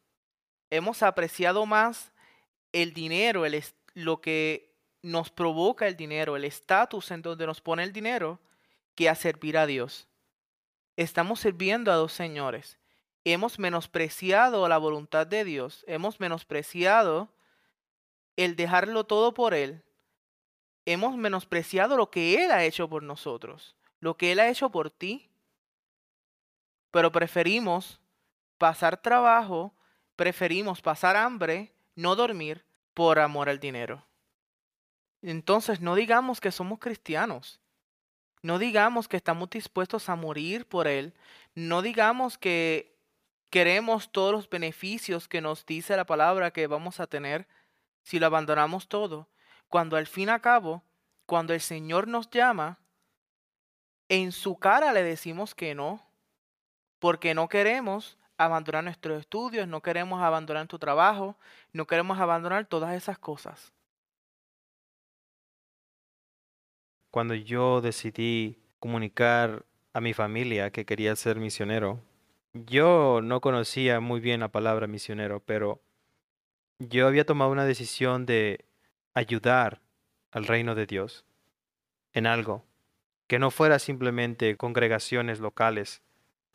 Hemos apreciado más el dinero, lo que nos provoca el dinero, el estatus en donde nos pone el dinero, que a servir a Dios. Estamos sirviendo a dos señores. Hemos menospreciado la voluntad de Dios, hemos menospreciado el dejarlo todo por Él. Hemos menospreciado lo que Él ha hecho por nosotros, lo que Él ha hecho por ti. Pero preferimos pasar trabajo, preferimos pasar hambre, no dormir, por amor al dinero. Entonces no digamos que somos cristianos. No digamos que estamos dispuestos a morir por Él. No digamos que queremos todos los beneficios que nos dice la palabra que vamos a tener si lo abandonamos todo. Cuando al fin y al cabo, cuando el Señor nos llama, en su cara le decimos que no, porque no queremos abandonar nuestros estudios, no queremos abandonar tu trabajo, no queremos abandonar todas esas cosas. Cuando yo decidí comunicar a mi familia que quería ser misionero, yo no conocía muy bien la palabra misionero, pero yo había tomado una decisión de ayudar al reino de Dios en algo, que no fuera simplemente congregaciones locales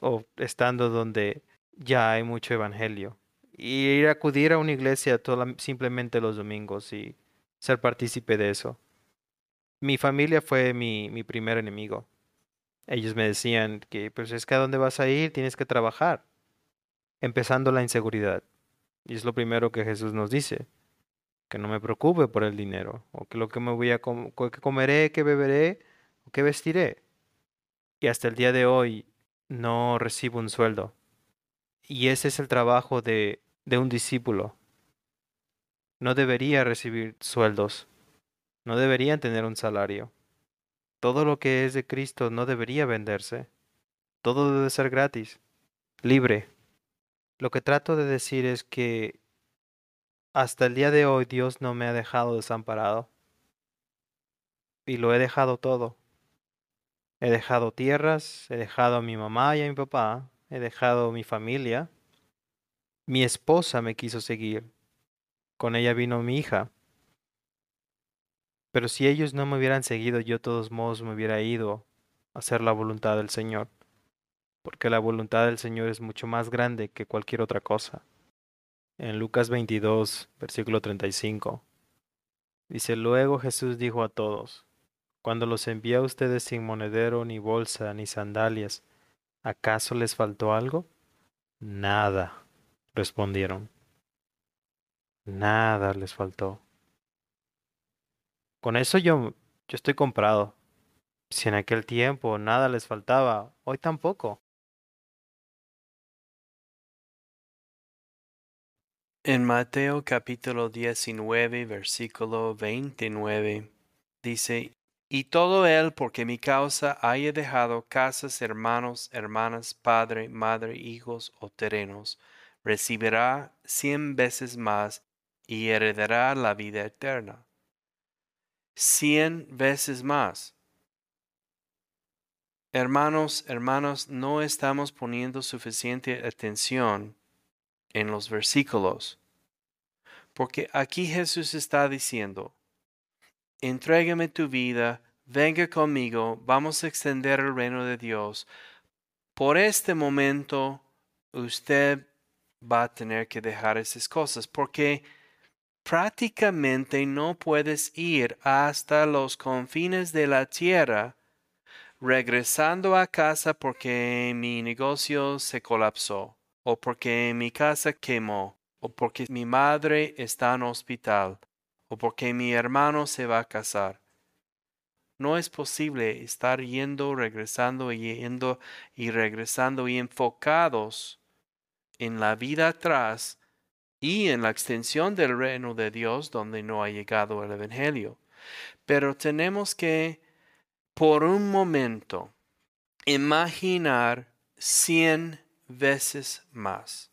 o estando donde ya hay mucho evangelio. Y ir a acudir a una iglesia simplemente los domingos y ser partícipe de eso. Mi familia fue mi, mi primer enemigo. Ellos me decían que pues es que a dónde vas a ir tienes que trabajar. Empezando la inseguridad. Y es lo primero que Jesús nos dice. Que no me preocupe por el dinero. O que lo que me voy a que comeré, que beberé, o que vestiré. Y hasta el día de hoy no recibo un sueldo. Y ese es el trabajo de, de un discípulo. No debería recibir sueldos. No deberían tener un salario. Todo lo que es de Cristo no debería venderse. Todo debe ser gratis, libre. Lo que trato de decir es que hasta el día de hoy Dios no me ha dejado desamparado. Y lo he dejado todo. He dejado tierras, he dejado a mi mamá y a mi papá, he dejado mi familia. Mi esposa me quiso seguir. Con ella vino mi hija. Pero si ellos no me hubieran seguido, yo de todos modos me hubiera ido a hacer la voluntad del Señor. Porque la voluntad del Señor es mucho más grande que cualquier otra cosa. En Lucas 22, versículo 35, dice, luego Jesús dijo a todos, cuando los envié a ustedes sin monedero, ni bolsa, ni sandalias, ¿Acaso les faltó algo? Nada, respondieron. Nada les faltó. Con eso yo, yo estoy comprado. Si en aquel tiempo nada les faltaba, hoy tampoco. En Mateo capítulo 19, versículo 29, dice, y todo él porque mi causa haya dejado casas, hermanos, hermanas, padre, madre, hijos o terrenos, recibirá cien veces más y heredará la vida eterna. Cien veces más. Hermanos, hermanos, no estamos poniendo suficiente atención en los versículos, porque aquí Jesús está diciendo, entrégame tu vida, venga conmigo, vamos a extender el reino de Dios. Por este momento, usted va a tener que dejar esas cosas, porque prácticamente no puedes ir hasta los confines de la tierra regresando a casa porque mi negocio se colapsó, o porque mi casa quemó, o porque mi madre está en hospital, o porque mi hermano se va a casar. No es posible estar yendo, regresando yendo y regresando y enfocados en la vida atrás y en la extensión del reino de Dios donde no ha llegado el Evangelio. Pero tenemos que, por un momento, imaginar cien veces más.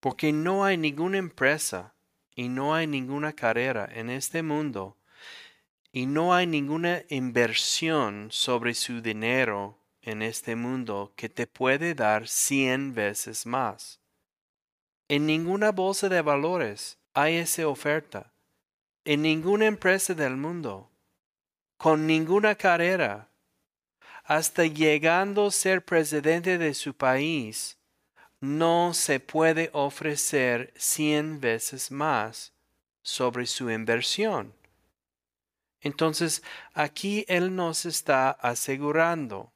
Porque no hay ninguna empresa y no hay ninguna carrera en este mundo y no hay ninguna inversión sobre su dinero en este mundo que te puede dar cien veces más. En ninguna bolsa de valores hay esa oferta. En ninguna empresa del mundo. Con ninguna carrera. Hasta llegando a ser presidente de su país, no se puede ofrecer cien veces más sobre su inversión. Entonces, aquí Él nos está asegurando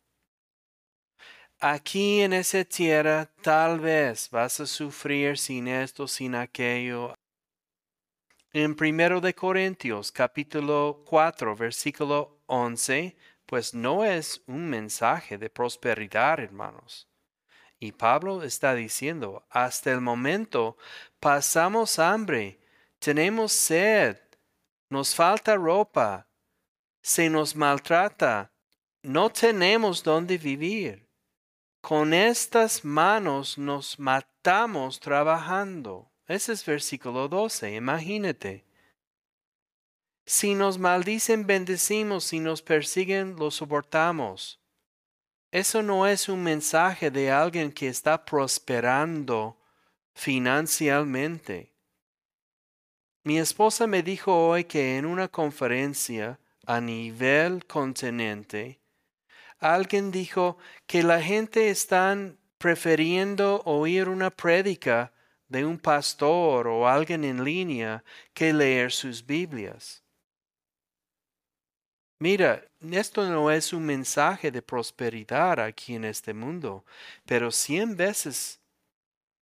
aquí en esa tierra tal vez vas a sufrir sin esto, sin aquello. En primero de Corintios capítulo 4 versículo 11, pues no es un mensaje de prosperidad, hermanos. Y Pablo está diciendo, hasta el momento pasamos hambre, tenemos sed, nos falta ropa, se nos maltrata, no tenemos dónde vivir con estas manos nos matamos trabajando. Ese es versículo 12, imagínate. Si nos maldicen, bendecimos, si nos persiguen, lo soportamos. Eso no es un mensaje de alguien que está prosperando financieramente. Mi esposa me dijo hoy que en una conferencia a nivel continente, alguien dijo que la gente está prefiriendo oír una prédica de un pastor o alguien en línea que leer sus Biblias. Mira, esto no es un mensaje de prosperidad aquí en este mundo, pero cien veces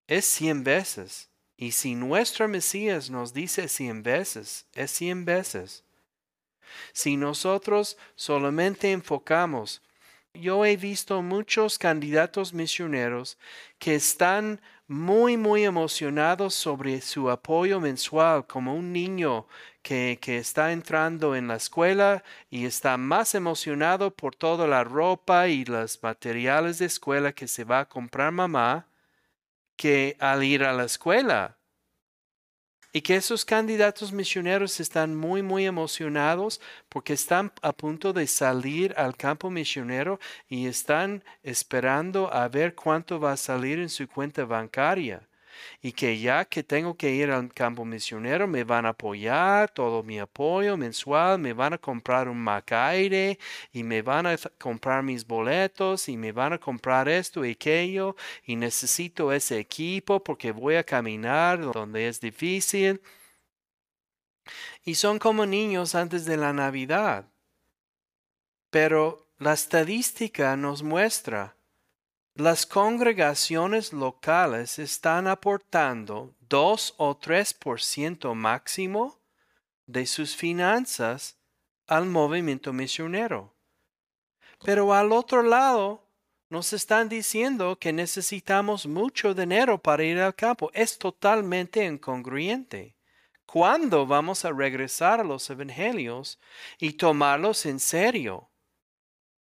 es cien veces. Y si nuestro Mesías nos dice cien veces, es cien veces. Si nosotros solamente enfocamos yo he visto muchos candidatos misioneros que están muy, muy emocionados sobre su apoyo mensual, como un niño que, que, está entrando en la escuela y está más emocionado por toda la ropa y los materiales de escuela que se va a comprar mamá que al ir a la escuela y que esos candidatos misioneros están muy, muy emocionados porque están a punto de salir al campo misionero y están esperando a ver cuánto va a salir en su cuenta bancaria y que ya que tengo que ir al campo misionero me van a apoyar todo mi apoyo mensual, me van a comprar un macaire y me van a comprar mis boletos y me van a comprar esto y aquello y necesito ese equipo porque voy a caminar donde es difícil. Y son como niños antes de la Navidad. Pero la estadística nos muestra las congregaciones locales están aportando 2 o 3% máximo de sus finanzas al movimiento misionero. Pero al otro lado, nos están diciendo que necesitamos mucho dinero para ir al campo. Es totalmente incongruente. ¿Cuándo vamos a regresar a los evangelios y tomarlos en serio?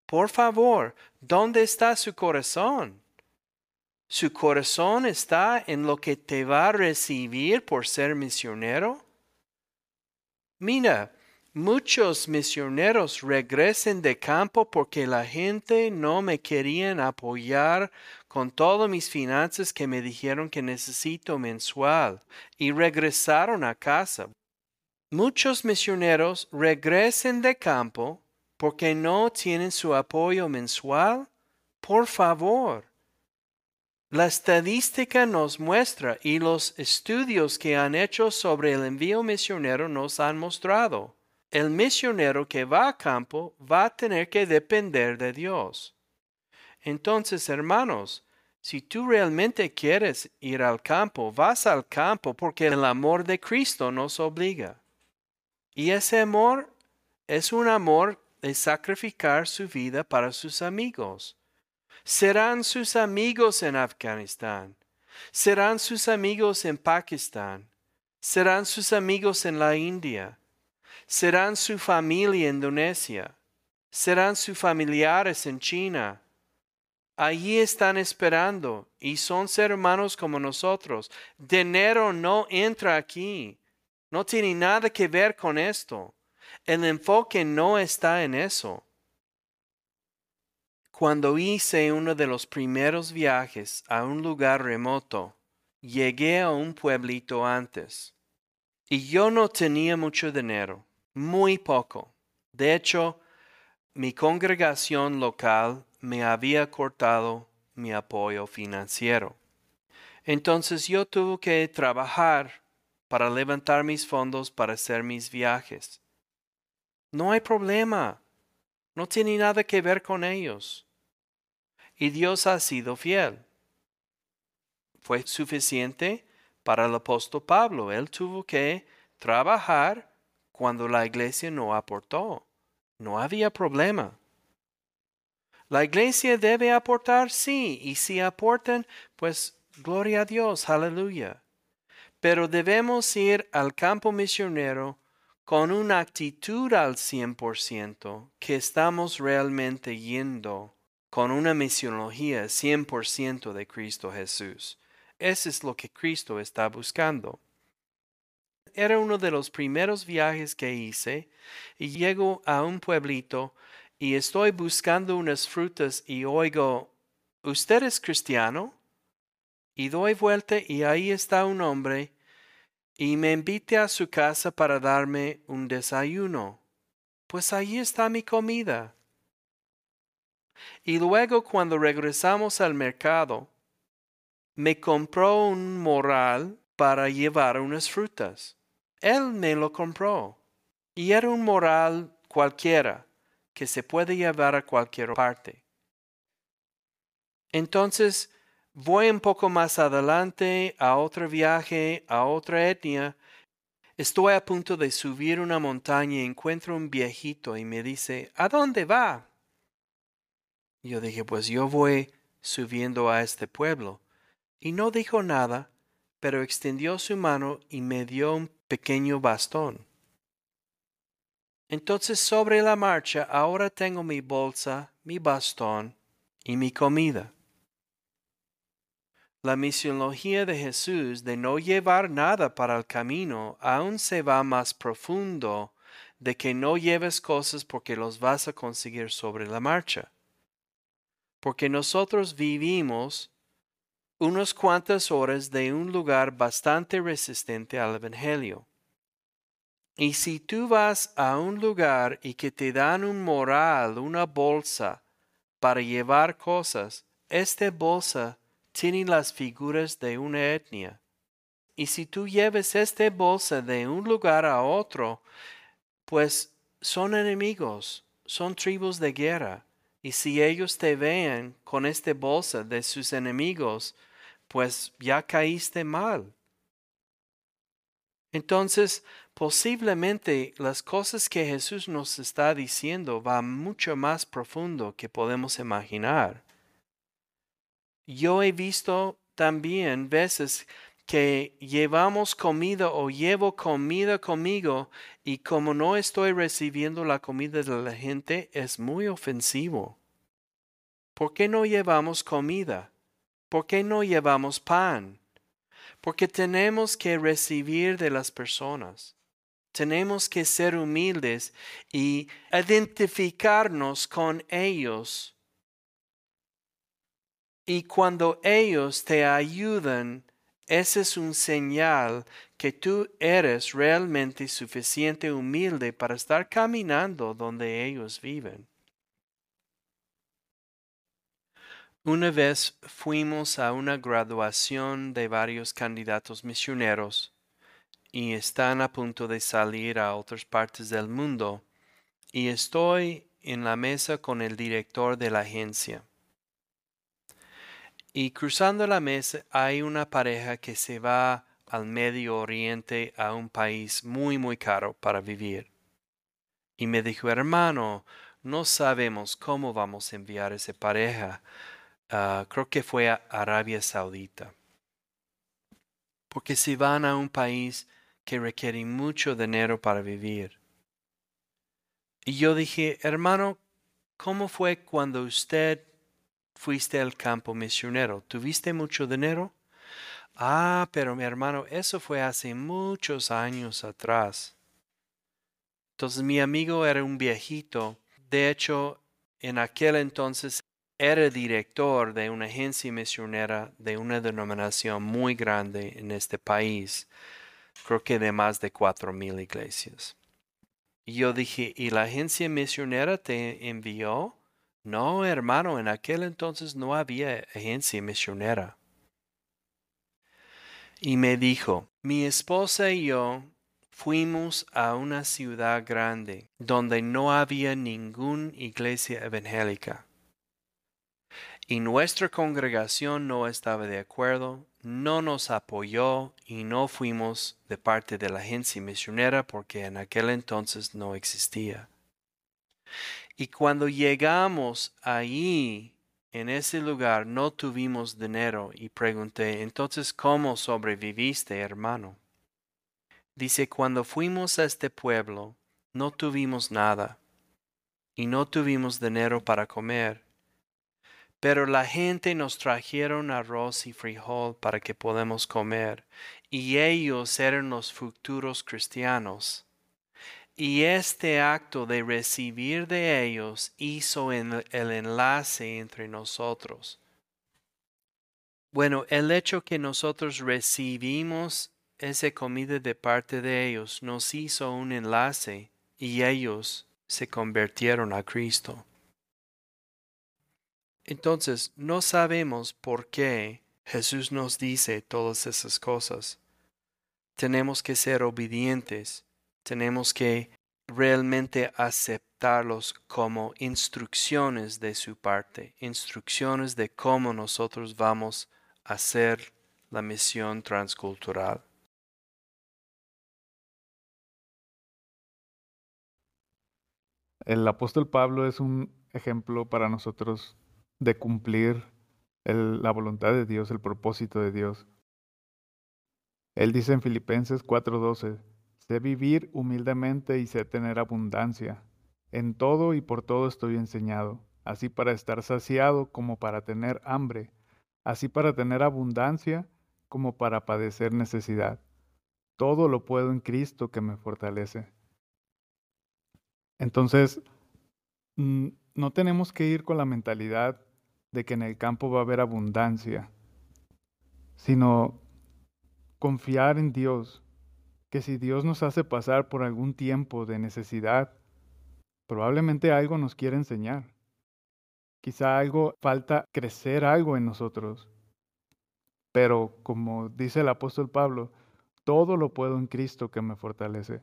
Por favor, ¿dónde está su corazón? ¿Su corazón está en lo que te va a recibir por ser misionero? Mira, muchos misioneros regresen de campo porque la gente no me querían apoyar con todas mis finanzas que me dijeron que necesito mensual y regresaron a casa. Muchos misioneros regresen de campo porque no tienen su apoyo mensual? Por favor. La estadística nos muestra y los estudios que han hecho sobre el envío misionero nos han mostrado. El misionero que va a campo va a tener que depender de Dios. Entonces, hermanos, si tú realmente quieres ir al campo, vas al campo porque el amor de Cristo nos obliga. Y ese amor es un amor de sacrificar su vida para sus amigos. Serán sus amigos en Afganistán. Serán sus amigos en Pakistán. Serán sus amigos en la India. Serán su familia en Indonesia. Serán sus familiares en China. Allí están esperando y son ser humanos como nosotros. Dinero no entra aquí. No tiene nada que ver con esto. El enfoque no está en eso. Cuando hice uno de los primeros viajes a un lugar remoto, llegué a un pueblito antes. Y yo no tenía mucho dinero, muy poco. De hecho, mi congregación local me había cortado mi apoyo financiero. Entonces yo tuve que trabajar para levantar mis fondos para hacer mis viajes. No hay problema. No tiene nada que ver con ellos. Y Dios ha sido fiel. Fue suficiente para el apóstol Pablo. Él tuvo que trabajar cuando la iglesia no aportó. No había problema. La iglesia debe aportar, sí, y si aportan, pues gloria a Dios, aleluya. Pero debemos ir al campo misionero con una actitud al 100% que estamos realmente yendo con una misionología 100% de Cristo Jesús. Eso es lo que Cristo está buscando. Era uno de los primeros viajes que hice y llego a un pueblito y estoy buscando unas frutas y oigo, ¿usted es cristiano? Y doy vuelta y ahí está un hombre y me invita a su casa para darme un desayuno. Pues ahí está mi comida. Y luego cuando regresamos al mercado, me compró un moral para llevar unas frutas. Él me lo compró. Y era un moral cualquiera que se puede llevar a cualquier parte. Entonces, voy un poco más adelante a otro viaje, a otra etnia. Estoy a punto de subir una montaña y encuentro un viejito y me dice, ¿A dónde va? Yo dije, pues yo voy subiendo a este pueblo. Y no dijo nada, pero extendió su mano y me dio un pequeño bastón. Entonces sobre la marcha ahora tengo mi bolsa, mi bastón y mi comida. La misiología de Jesús de no llevar nada para el camino aún se va más profundo de que no lleves cosas porque los vas a conseguir sobre la marcha. Porque nosotros vivimos unas cuantas horas de un lugar bastante resistente al Evangelio. Y si tú vas a un lugar y que te dan un moral, una bolsa para llevar cosas, esta bolsa tiene las figuras de una etnia. Y si tú lleves esta bolsa de un lugar a otro, pues son enemigos, son tribus de guerra. Y si ellos te ven con esta bolsa de sus enemigos, pues ya caíste mal. Entonces, posiblemente las cosas que Jesús nos está diciendo van mucho más profundo que podemos imaginar. Yo he visto también veces que llevamos comida o llevo comida conmigo y como no estoy recibiendo la comida de la gente es muy ofensivo. ¿Por qué no llevamos comida? ¿Por qué no llevamos pan? porque tenemos que recibir de las personas. Tenemos que ser humildes y identificarnos con ellos. Y cuando ellos te ayudan, ese es un señal que tú eres realmente suficiente humilde para estar caminando donde ellos viven. Una vez fuimos a una graduación de varios candidatos misioneros y están a punto de salir a otras partes del mundo y estoy en la mesa con el director de la agencia. Y cruzando la mesa hay una pareja que se va al Medio Oriente a un país muy muy caro para vivir. Y me dijo, hermano, no sabemos cómo vamos a enviar a esa pareja. Ah, creo que fue a Arabia Saudita. Porque si van a un país que requiere mucho dinero para vivir. Y yo dije, hermano, ¿cómo fue cuando usted fuiste al campo misionero? ¿Tuviste mucho dinero? Ah, pero mi hermano, eso fue hace muchos años atrás. Entonces mi amigo era un viejito. De hecho, en aquel entonces era director de una agencia misionera de una denominación muy grande en este país, creo que de más de cuatro mil iglesias. Y yo dije, ¿y la agencia misionera te envió? No, hermano, en aquel entonces no había agencia misionera. Y me dijo, mi esposa y yo fuimos a una ciudad grande donde no había ninguna iglesia evangélica y nuestra congregación no estaba de acuerdo, no nos apoyó y no fuimos de parte de la agencia misionera porque en aquel entonces no existía. Y cuando llegamos allí, en ese lugar, no tuvimos dinero y pregunté, entonces, ¿cómo sobreviviste, hermano? Dice, cuando fuimos a este pueblo, no tuvimos nada y no tuvimos dinero para comer pero la gente nos trajeron arroz y frijol para que podamos comer, y ellos eran los futuros cristianos. Y este acto de recibir de ellos hizo el enlace entre nosotros. Bueno, el hecho que nosotros recibimos esa comida de parte de ellos nos hizo un enlace y ellos se convirtieron a Cristo. Entonces, no sabemos por qué Jesús nos dice todas esas cosas. Tenemos que ser obedientes, tenemos que realmente aceptarlos como instrucciones de su parte, instrucciones de cómo nosotros vamos a hacer la misión transcultural. El apóstol Pablo es un ejemplo para nosotros de cumplir la voluntad de Dios, el propósito de Dios. Él dice en Filipenses 4:12, sé vivir humildemente y sé tener abundancia. En todo y por todo estoy enseñado, así para estar saciado como para tener hambre, así para tener abundancia como para padecer necesidad. Todo lo puedo en Cristo que me fortalece. Entonces, mm, no tenemos que ir con la mentalidad de que en el campo va a haber abundancia, sino confiar en Dios, que si Dios nos hace pasar por algún tiempo de necesidad, probablemente algo nos quiere enseñar. Quizá algo falta crecer algo en nosotros. Pero como dice el apóstol Pablo, todo lo puedo en Cristo que me fortalece.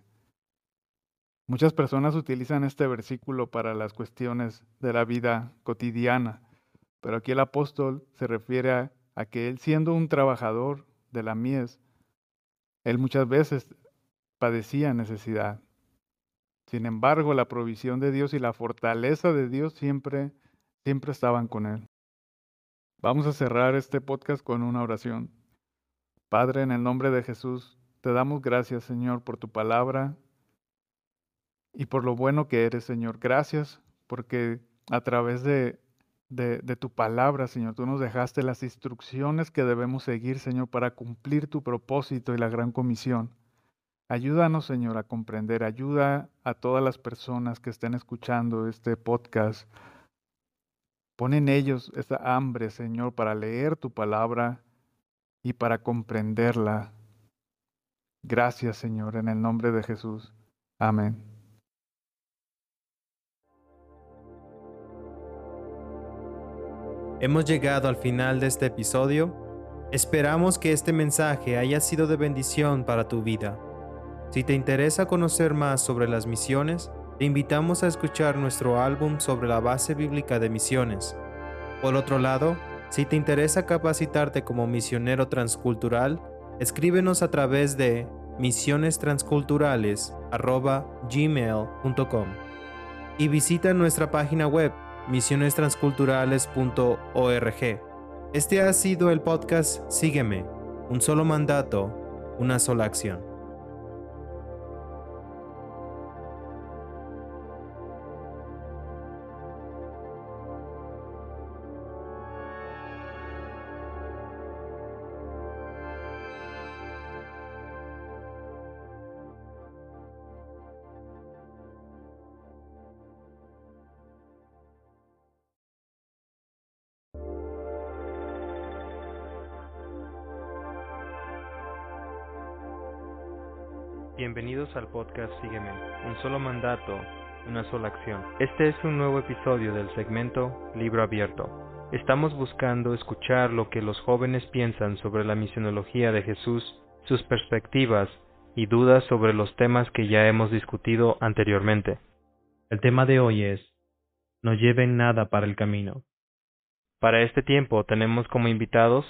Muchas personas utilizan este versículo para las cuestiones de la vida cotidiana, pero aquí el apóstol se refiere a, que él siendo un trabajador de la mies, él muchas veces padecía necesidad. Sin embargo, la provisión de Dios y la fortaleza de Dios siempre, siempre estaban con él. Vamos a cerrar este podcast con una oración. Padre, en el nombre de Jesús, te damos gracias, Señor, por tu palabra y por lo bueno que eres, Señor. Gracias porque a través de, de, tu palabra, Señor. Tú nos dejaste las instrucciones que debemos seguir, Señor, para cumplir tu propósito y la gran comisión. Ayúdanos, Señor, a comprender. Ayuda a todas las personas que estén escuchando este podcast. Pon en ellos esa hambre, Señor, para leer tu palabra y para comprenderla. Gracias, Señor, en el nombre de Jesús. Amén. Hemos llegado al final de este episodio. Esperamos que este mensaje haya sido de bendición para tu vida. Si te interesa conocer más sobre las misiones, te invitamos a escuchar nuestro álbum sobre la base bíblica de misiones. Por otro lado, si te interesa capacitarte como misionero transcultural, escríbenos a través de misionestransculturales.gmail.com y visita nuestra página web misionestransculturales.org. Este ha sido el podcast Sígueme, un solo mandato, una sola acción. Al podcast Sígueme, un solo mandato, una sola acción. Este es un nuevo episodio del segmento Libro Abierto. Estamos buscando escuchar lo que los jóvenes piensan sobre la misionología de Jesús, sus perspectivas y dudas sobre los temas que ya hemos discutido anteriormente. El tema de hoy es No lleven nada para el camino. Para este tiempo tenemos como invitados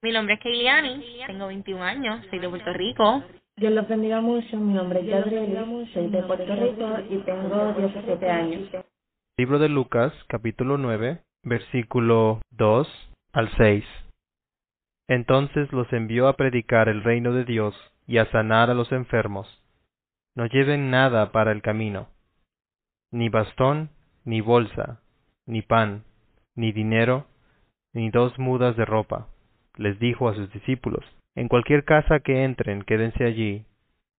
Mi nombre es Keiliani, tengo 21 años, soy de Puerto Rico. Dios los bendiga mucho. Mi nombre es Gabriel, soy de Puerto Rico y tengo 17 años. Libro de Lucas, capítulo 9, versículo 2 al 6. Entonces los envió a predicar el reino de Dios y a sanar a los enfermos. No lleven nada para el camino, ni bastón, ni bolsa, ni pan, ni dinero, ni dos mudas de ropa, les dijo a sus discípulos en cualquier casa que entren, quédense allí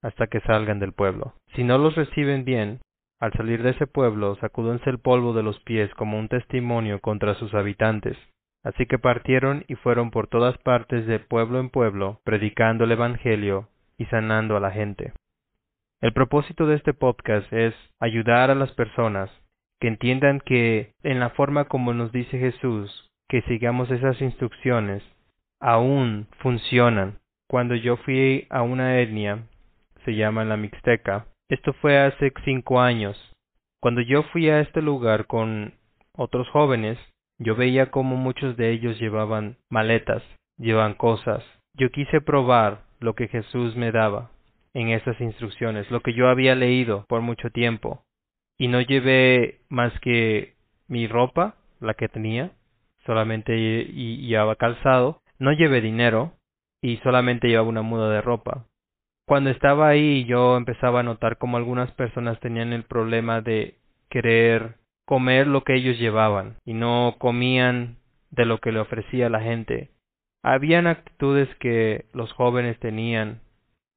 hasta que salgan del pueblo. Si no los reciben bien, al salir de ese pueblo, sacúdense el polvo de los pies como un testimonio contra sus habitantes. Así que partieron y fueron por todas partes de pueblo en pueblo, predicando el Evangelio y sanando a la gente. El propósito de este podcast es ayudar a las personas que entiendan que en la forma como nos dice Jesús, que sigamos esas instrucciones, aún funcionan. Cuando yo fui a una etnia, se llama la Mixteca, esto fue hace cinco años. Cuando yo fui a este lugar con otros jóvenes, yo veía como muchos de ellos llevaban maletas, llevaban cosas. Yo quise probar lo que Jesús me daba en esas instrucciones, lo que yo había leído por mucho tiempo. Y no llevé más que mi ropa, la que tenía, solamente llevaba calzado, no llevé dinero y solamente llevaba una muda de ropa. Cuando estaba ahí yo empezaba a notar como algunas personas tenían el problema de querer comer lo que ellos llevaban y no comían de lo que le ofrecía la gente. Habían actitudes que los jóvenes tenían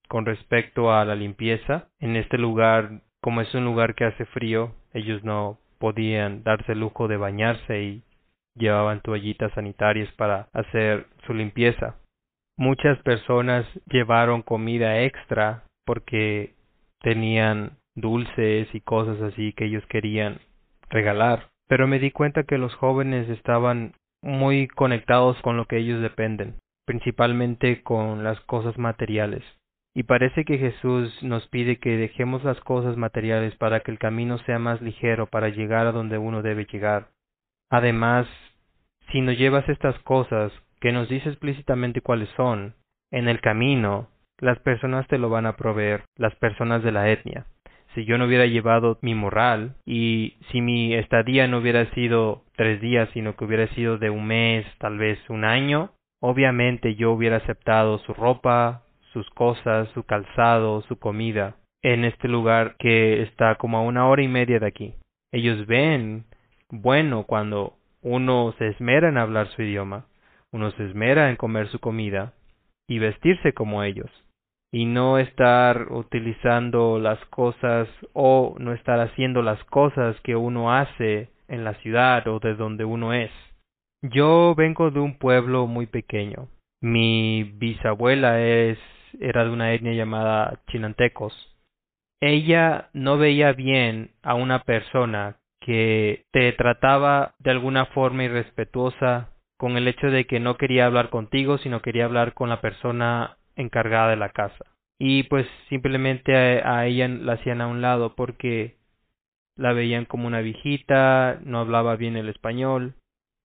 con respecto a la limpieza. En este lugar, como es un lugar que hace frío, ellos no podían darse el lujo de bañarse y llevaban toallitas sanitarias para hacer su limpieza. Muchas personas llevaron comida extra porque tenían dulces y cosas así que ellos querían regalar. Pero me di cuenta que los jóvenes estaban muy conectados con lo que ellos dependen, principalmente con las cosas materiales. Y parece que Jesús nos pide que dejemos las cosas materiales para que el camino sea más ligero para llegar a donde uno debe llegar. Además, si no llevas estas cosas, que nos dice explícitamente cuáles son, en el camino, las personas te lo van a proveer, las personas de la etnia. Si yo no hubiera llevado mi moral y si mi estadía no hubiera sido tres días, sino que hubiera sido de un mes, tal vez un año, obviamente yo hubiera aceptado su ropa, sus cosas, su calzado, su comida, en este lugar que está como a una hora y media de aquí. Ellos ven bueno cuando uno se esmera en hablar su idioma, uno se esmera en comer su comida y vestirse como ellos, y no estar utilizando las cosas o no estar haciendo las cosas que uno hace en la ciudad o de donde uno es. Yo vengo de un pueblo muy pequeño. Mi bisabuela es era de una etnia llamada chinantecos. Ella no veía bien a una persona que te trataba de alguna forma irrespetuosa con el hecho de que no quería hablar contigo, sino quería hablar con la persona encargada de la casa. Y pues simplemente a, ella la hacían a un lado porque la veían como una viejita, no hablaba bien el español,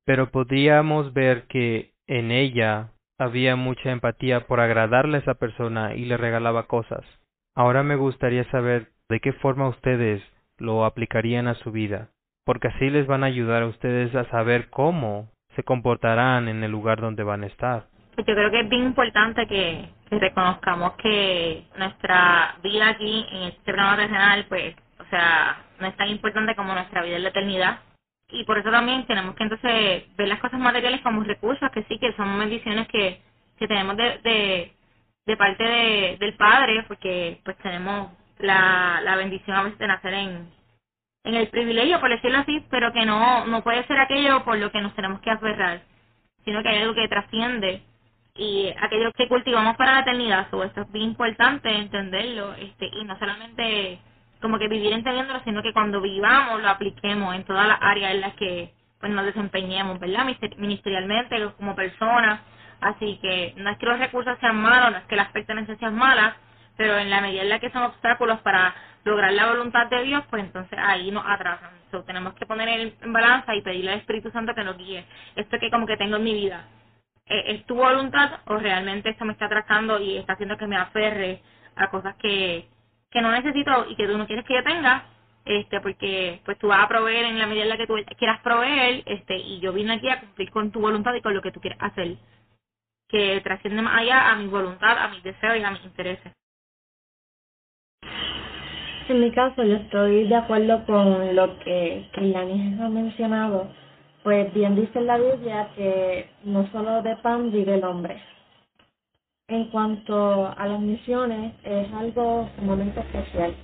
pero podíamos ver que en ella había mucha empatía por agradarle a esa persona y le regalaba cosas. Ahora me gustaría saber de qué forma ustedes lo aplicarían a su vida, porque así les van a ayudar a ustedes a saber cómo se comportarán en el lugar donde van a estar. Pues yo creo que es bien importante que, reconozcamos que nuestra vida aquí en este programa regional, pues, o sea, no es tan importante como nuestra vida en la eternidad. Y por eso también tenemos que entonces ver las cosas materiales como recursos, que sí, que son bendiciones que, que tenemos de, de, de parte de, del Padre, porque pues tenemos la, la bendición a veces de nacer en, en el privilegio, por decirlo así, pero que no, no puede ser aquello por lo que nos tenemos que aferrar, sino que hay algo que trasciende y aquello que cultivamos para la eternidad. Esto es bien importante entenderlo este y no solamente como que vivir entendiéndolo, sino que cuando vivamos lo apliquemos en todas las áreas en las que pues nos desempeñemos, ¿verdad? Ministerialmente, como personas. Así que no es que los recursos sean malos, no es que las pertenencias sean malas, pero en la medida en la que son obstáculos para lograr la voluntad de Dios, pues entonces ahí nos atrasan. So, tenemos que poner en balanza y pedirle al Espíritu Santo que nos guíe. Esto que como que tengo en mi vida, eh, ¿es tu voluntad o realmente esto me está atrasando y está haciendo que me aferre a cosas que, que no necesito y que tú no quieres que yo tenga? este porque pues tú vas a proveer en la medida en la que tú quieras proveer este y yo vine aquí a cumplir con tu voluntad y con lo que tú quieres hacer que trasciende más allá a mi voluntad, a mis deseos y a mis intereses. En mi caso, yo estoy de acuerdo con lo que Kilani ha mencionado. Pues bien dice en la Biblia que no solo de pan vive el hombre. En cuanto a las misiones, es algo sumamente especial.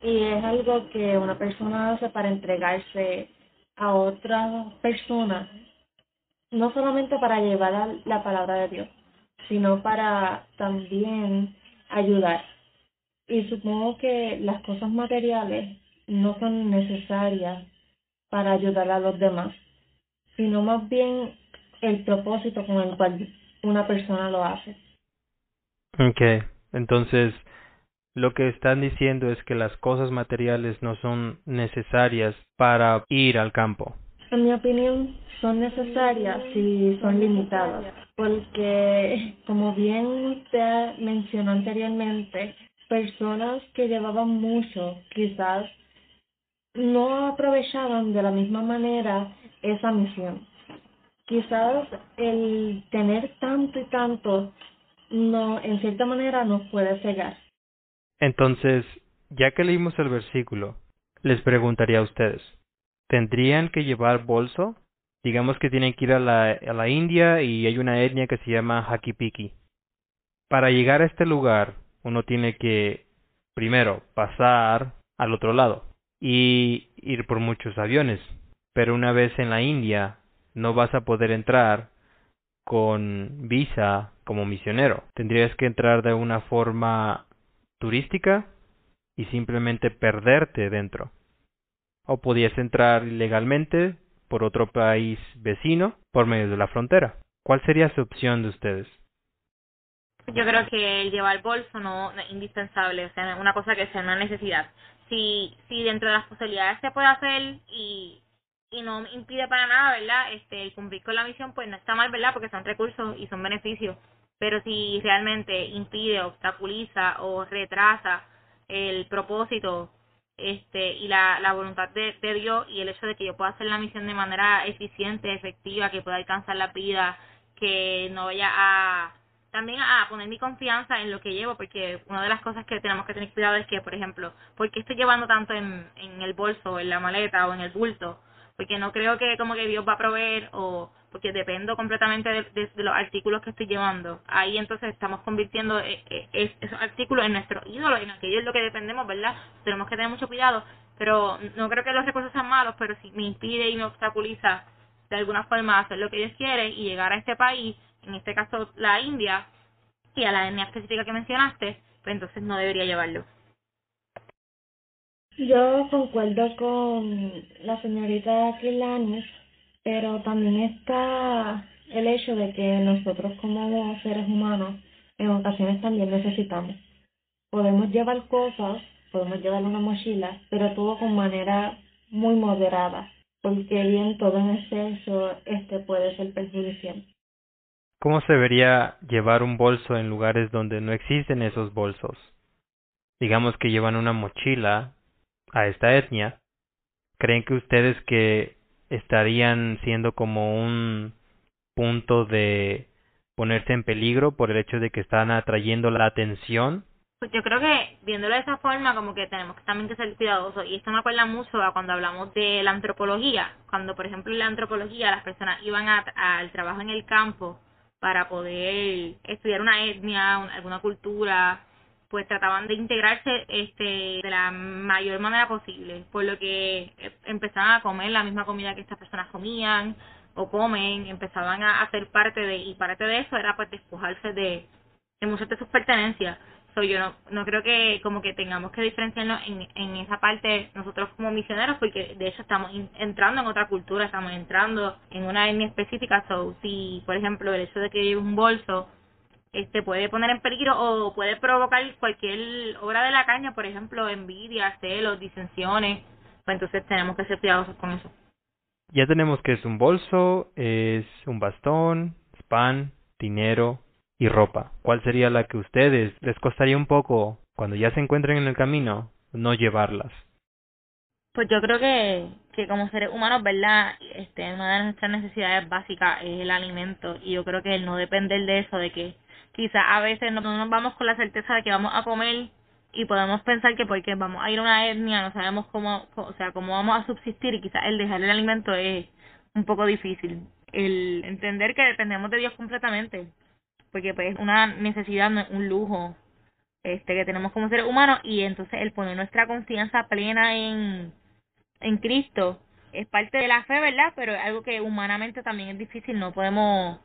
Y es algo que una persona hace para entregarse a otra persona, no solamente para llevar la palabra de Dios, sino para también ayudar y supongo que las cosas materiales no son necesarias para ayudar a los demás, sino más bien el propósito con el cual una persona lo hace. Ok, entonces lo que están diciendo es que las cosas materiales no son necesarias para ir al campo. En mi opinión, son necesarias si son limitadas, porque como bien usted mencionó anteriormente, personas que llevaban mucho quizás no aprovechaban de la misma manera esa misión. Quizás el tener tanto y tanto no en cierta manera nos puede cegar. Entonces, ya que leímos el versículo, les preguntaría a ustedes, ¿tendrían que llevar bolso? Digamos que tienen que ir a la, a la India y hay una etnia que se llama Hakipiki. Para llegar a este lugar, uno tiene que primero pasar al otro lado y ir por muchos aviones. Pero una vez en la India no vas a poder entrar con visa como misionero. Tendrías que entrar de una forma turística y simplemente perderte dentro. O podías entrar ilegalmente por otro país vecino por medio de la frontera. ¿Cuál sería su opción de ustedes? Yo creo que el llevar bolso no, es indispensable, o sea, una cosa que sea una necesidad. Si, si dentro de las posibilidades se puede hacer y, y no impide para nada, ¿verdad? Este, el cumplir con la misión, pues no está mal, ¿verdad? Porque son recursos y son beneficios. Pero si realmente impide, obstaculiza o retrasa el propósito este y la, la voluntad de, de Dios y el hecho de que yo pueda hacer la misión de manera eficiente, efectiva, que pueda alcanzar la vida, que no vaya a también a poner mi confianza en lo que llevo, porque una de las cosas que tenemos que tener cuidado es que, por ejemplo, ¿por qué estoy llevando tanto en, en el bolso, en la maleta o en el bulto? Porque no creo que como que Dios va a proveer o porque dependo completamente de, los artículos que estoy llevando. Ahí entonces estamos convirtiendo eh, eh, esos artículos en nuestro ídolo, en aquello es lo que dependemos, ¿verdad? Tenemos que tener mucho cuidado, pero no creo que los recursos sean malos, pero si me impide y me obstaculiza de alguna forma hacer lo que Dios quiere y llegar a este país, en este caso la India, y a la etnia específica que mencionaste, pues entonces no debería llevarlo. Yo concuerdo con la señorita Kilanis, pero también está el hecho de que nosotros como seres humanos en ocasiones también necesitamos. Podemos llevar cosas, podemos llevar una mochila, pero todo con manera muy moderada, porque bien todo en exceso este puede ser perjudicial. ¿Cómo se debería llevar un bolso en lugares donde no existen esos bolsos? Digamos que llevan una mochila a esta etnia. ¿Creen que ustedes que estarían siendo como un punto de ponerse en peligro por el hecho de que están atrayendo la atención? Pues yo creo que viéndolo de esa forma, como que tenemos que también que ser cuidadosos. Y esto me acuerda mucho a cuando hablamos de la antropología. Cuando, por ejemplo, en la antropología las personas iban al trabajo en el campo para poder estudiar una etnia, alguna cultura, pues trataban de integrarse este de la mayor manera posible, por lo que empezaban a comer la misma comida que estas personas comían o comen, empezaban a hacer parte de, y parte de eso era pues despojarse de, de muchas de sus pertenencias yo no, no creo que como que tengamos que diferenciarnos en, en esa parte nosotros como misioneros porque de hecho estamos entrando en otra cultura, estamos entrando en una etnia específica. So, si, por ejemplo, el hecho de que lleve un bolso este puede poner en peligro o puede provocar cualquier obra de la caña, por ejemplo, envidia, celos, disensiones, pues entonces tenemos que ser cuidadosos con eso. Ya tenemos que es un bolso, es un bastón, pan, dinero, y ropa. ¿Cuál sería la que ustedes les costaría un poco cuando ya se encuentren en el camino no llevarlas? Pues yo creo que, que como seres humanos, ¿verdad? Este, una de nuestras necesidades básicas es el alimento y yo creo que el no depender de eso, de que quizás a veces no, nos vamos con la certeza de que vamos a comer y podemos pensar que porque vamos a ir a una etnia no sabemos cómo, o sea, cómo vamos a subsistir y quizás el dejar el alimento es un poco difícil. El entender que dependemos de Dios completamente porque pues es una necesidad, un lujo este que tenemos como seres humanos y entonces el poner nuestra confianza plena en, en Cristo es parte de la fe, ¿verdad? Pero es algo que humanamente también es difícil, no podemos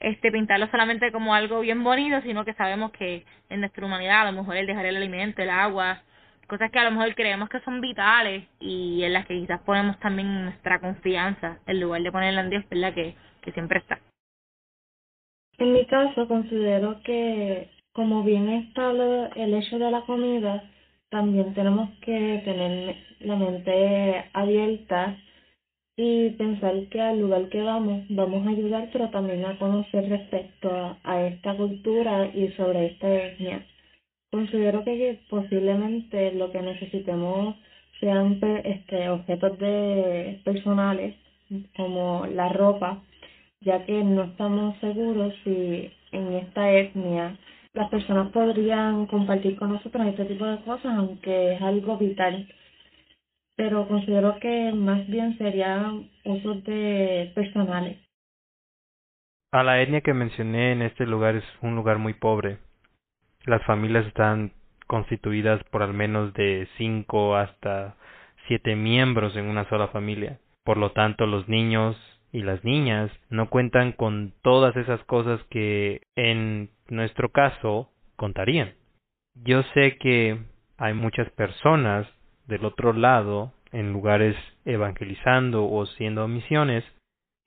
este pintarlo solamente como algo bien bonito, sino que sabemos que en nuestra humanidad a lo mejor el dejar el alimento, el agua, cosas que a lo mejor creemos que son vitales y en las que quizás ponemos también nuestra confianza en lugar de ponerla en Dios, ¿verdad? Que, que siempre está. En mi caso, considero que como bien está el hecho de la comida, también tenemos que tener la mente abierta y pensar que al lugar que vamos, vamos a ayudar, pero también a conocer respecto a, esta cultura y sobre esta etnia. Considero que posiblemente lo que necesitemos sean este, objetos de personales como la ropa ya que no estamos seguros si en esta etnia las personas podrían compartir con nosotros este tipo de cosas, aunque es algo vital. Pero considero que más bien serían usos de personales. A la etnia que mencioné en este lugar es un lugar muy pobre. Las familias están constituidas por al menos de cinco hasta siete miembros en una sola familia. Por lo tanto, los niños y las niñas no cuentan con todas esas cosas que en nuestro caso contarían. Yo sé que hay muchas personas del otro lado en lugares evangelizando o siendo misiones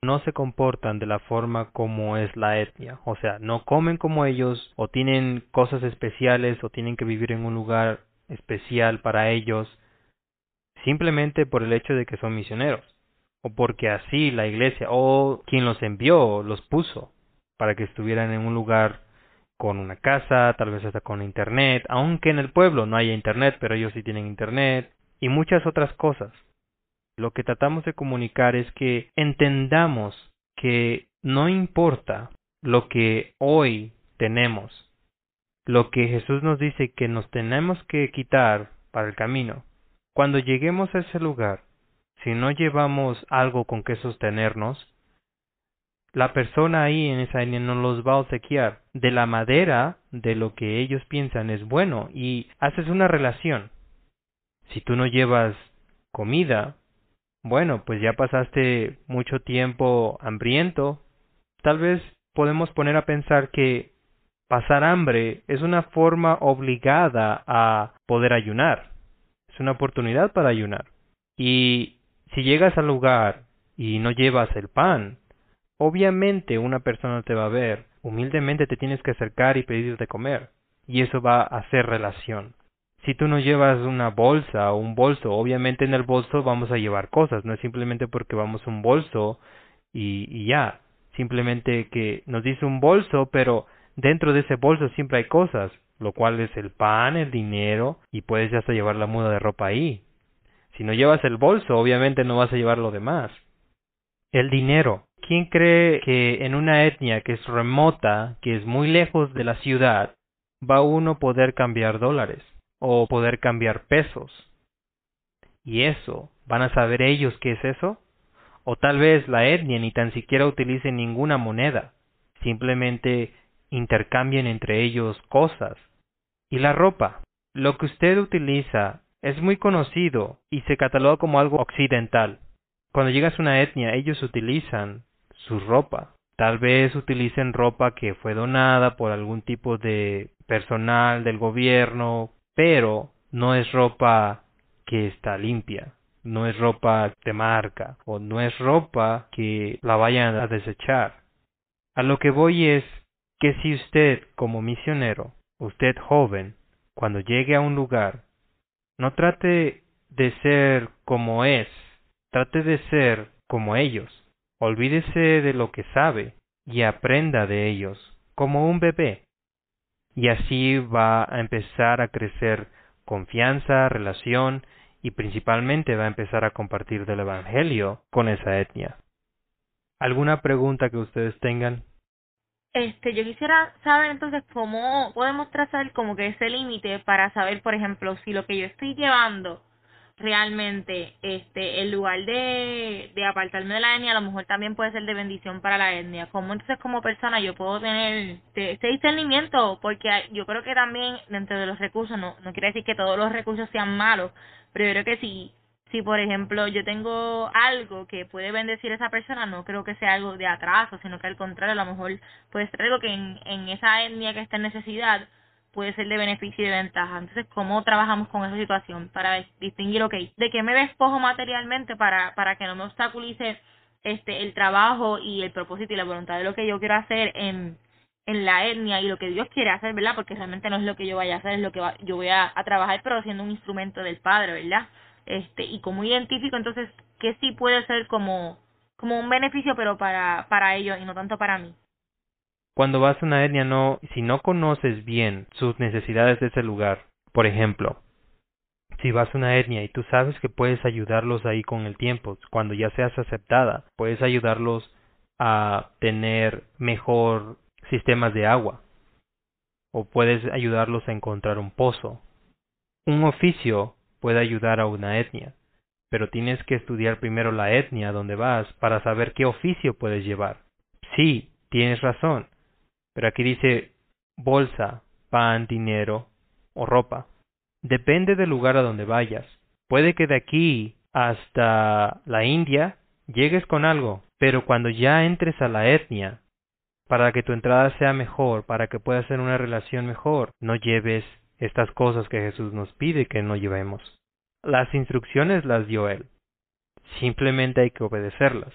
no se comportan de la forma como es la etnia, o sea, no comen como ellos o tienen cosas especiales o tienen que vivir en un lugar especial para ellos simplemente por el hecho de que son misioneros o porque así la iglesia o quien los envió los puso para que estuvieran en un lugar con una casa, tal vez hasta con internet, aunque en el pueblo no haya internet, pero ellos sí tienen internet y muchas otras cosas. Lo que tratamos de comunicar es que entendamos que no importa lo que hoy tenemos, lo que Jesús nos dice que nos tenemos que quitar para el camino. Cuando lleguemos a ese lugar, si no llevamos algo con que sostenernos, la persona ahí en esa línea no los va a obsequiar. De la madera, de lo que ellos piensan es bueno y haces una relación. Si tú no llevas comida, bueno, pues ya pasaste mucho tiempo hambriento. Tal vez podemos poner a pensar que pasar hambre es una forma obligada a poder ayunar. Es una oportunidad para ayunar. Y si llegas al lugar y no llevas el pan, obviamente una persona te va a ver, humildemente te tienes que acercar y pedir de comer. Y eso va a hacer relación. Si tú no llevas una bolsa o un bolso, obviamente en el bolso vamos a llevar cosas, no es simplemente porque vamos un bolso y, y ya. Simplemente que nos dice un bolso, pero dentro de ese bolso siempre hay cosas, lo cual es el pan, el dinero, y puedes hasta llevar la muda de ropa ahí. Si no llevas el bolso, obviamente no vas a llevar lo demás. El dinero. ¿Quién cree que en una etnia que es remota, que es muy lejos de la ciudad, va uno a poder cambiar dólares o poder cambiar pesos? Y eso, ¿van a saber ellos qué es eso? O tal vez la etnia ni tan siquiera utilice ninguna moneda, simplemente intercambien entre ellos cosas. Y la ropa. Lo que usted utiliza es muy conocido y se cataloga como algo occidental. Cuando llegas a una etnia, ellos utilizan su ropa. Tal vez utilicen ropa que fue donada por algún tipo de personal del gobierno, pero no es ropa que está limpia, no es ropa de marca o no es ropa que la vayan a desechar. A lo que voy es que si usted como misionero, usted joven, cuando llegue a un lugar no trate de ser como es, trate de ser como ellos. Olvídese de lo que sabe y aprenda de ellos, como un bebé. Y así va a empezar a crecer confianza, relación y principalmente va a empezar a compartir del Evangelio con esa etnia. ¿Alguna pregunta que ustedes tengan? Este, yo quisiera saber entonces cómo podemos trazar como que ese límite para saber, por ejemplo, si lo que yo estoy llevando realmente, este, el lugar de, de apartarme de la etnia, a lo mejor también puede ser de bendición para la etnia. ¿Cómo entonces como persona yo puedo tener este discernimiento? Porque yo creo que también dentro de los recursos, no, no quiere decir que todos los recursos sean malos, pero yo creo que si si por ejemplo yo tengo algo que puede bendecir a esa persona, no creo que sea algo de atraso, sino que al contrario, a lo mejor puede ser algo que en, en esa etnia que está en necesidad puede ser de beneficio y de ventaja. Entonces, ¿cómo trabajamos con esa situación para distinguir, ok, de qué me despojo materialmente para, para que no me obstaculice este el trabajo y el propósito y la voluntad de lo que yo quiero hacer en, en la etnia y lo que Dios quiere hacer, ¿verdad? Porque realmente no es lo que yo vaya a hacer, es lo que yo voy a, a trabajar, pero siendo un instrumento del Padre, ¿verdad? Este y como identifico entonces que sí puede ser como como un beneficio pero para para ellos y no tanto para mí cuando vas a una etnia no si no conoces bien sus necesidades de ese lugar por ejemplo si vas a una etnia y tú sabes que puedes ayudarlos ahí con el tiempo cuando ya seas aceptada puedes ayudarlos a tener mejor sistemas de agua o puedes ayudarlos a encontrar un pozo. Un oficio puede ayudar a una etnia, pero tienes que estudiar primero la etnia donde vas para saber qué oficio puedes llevar. Sí, tienes razón, pero aquí dice bolsa, pan, dinero o ropa. Depende del lugar a donde vayas. Puede que de aquí hasta la India llegues con algo, pero cuando ya entres a la etnia, para que tu entrada sea mejor, para que puedas hacer una relación mejor, no lleves estas cosas que Jesús nos pide que no llevemos. Las instrucciones las dio Él. Simplemente hay que obedecerlas.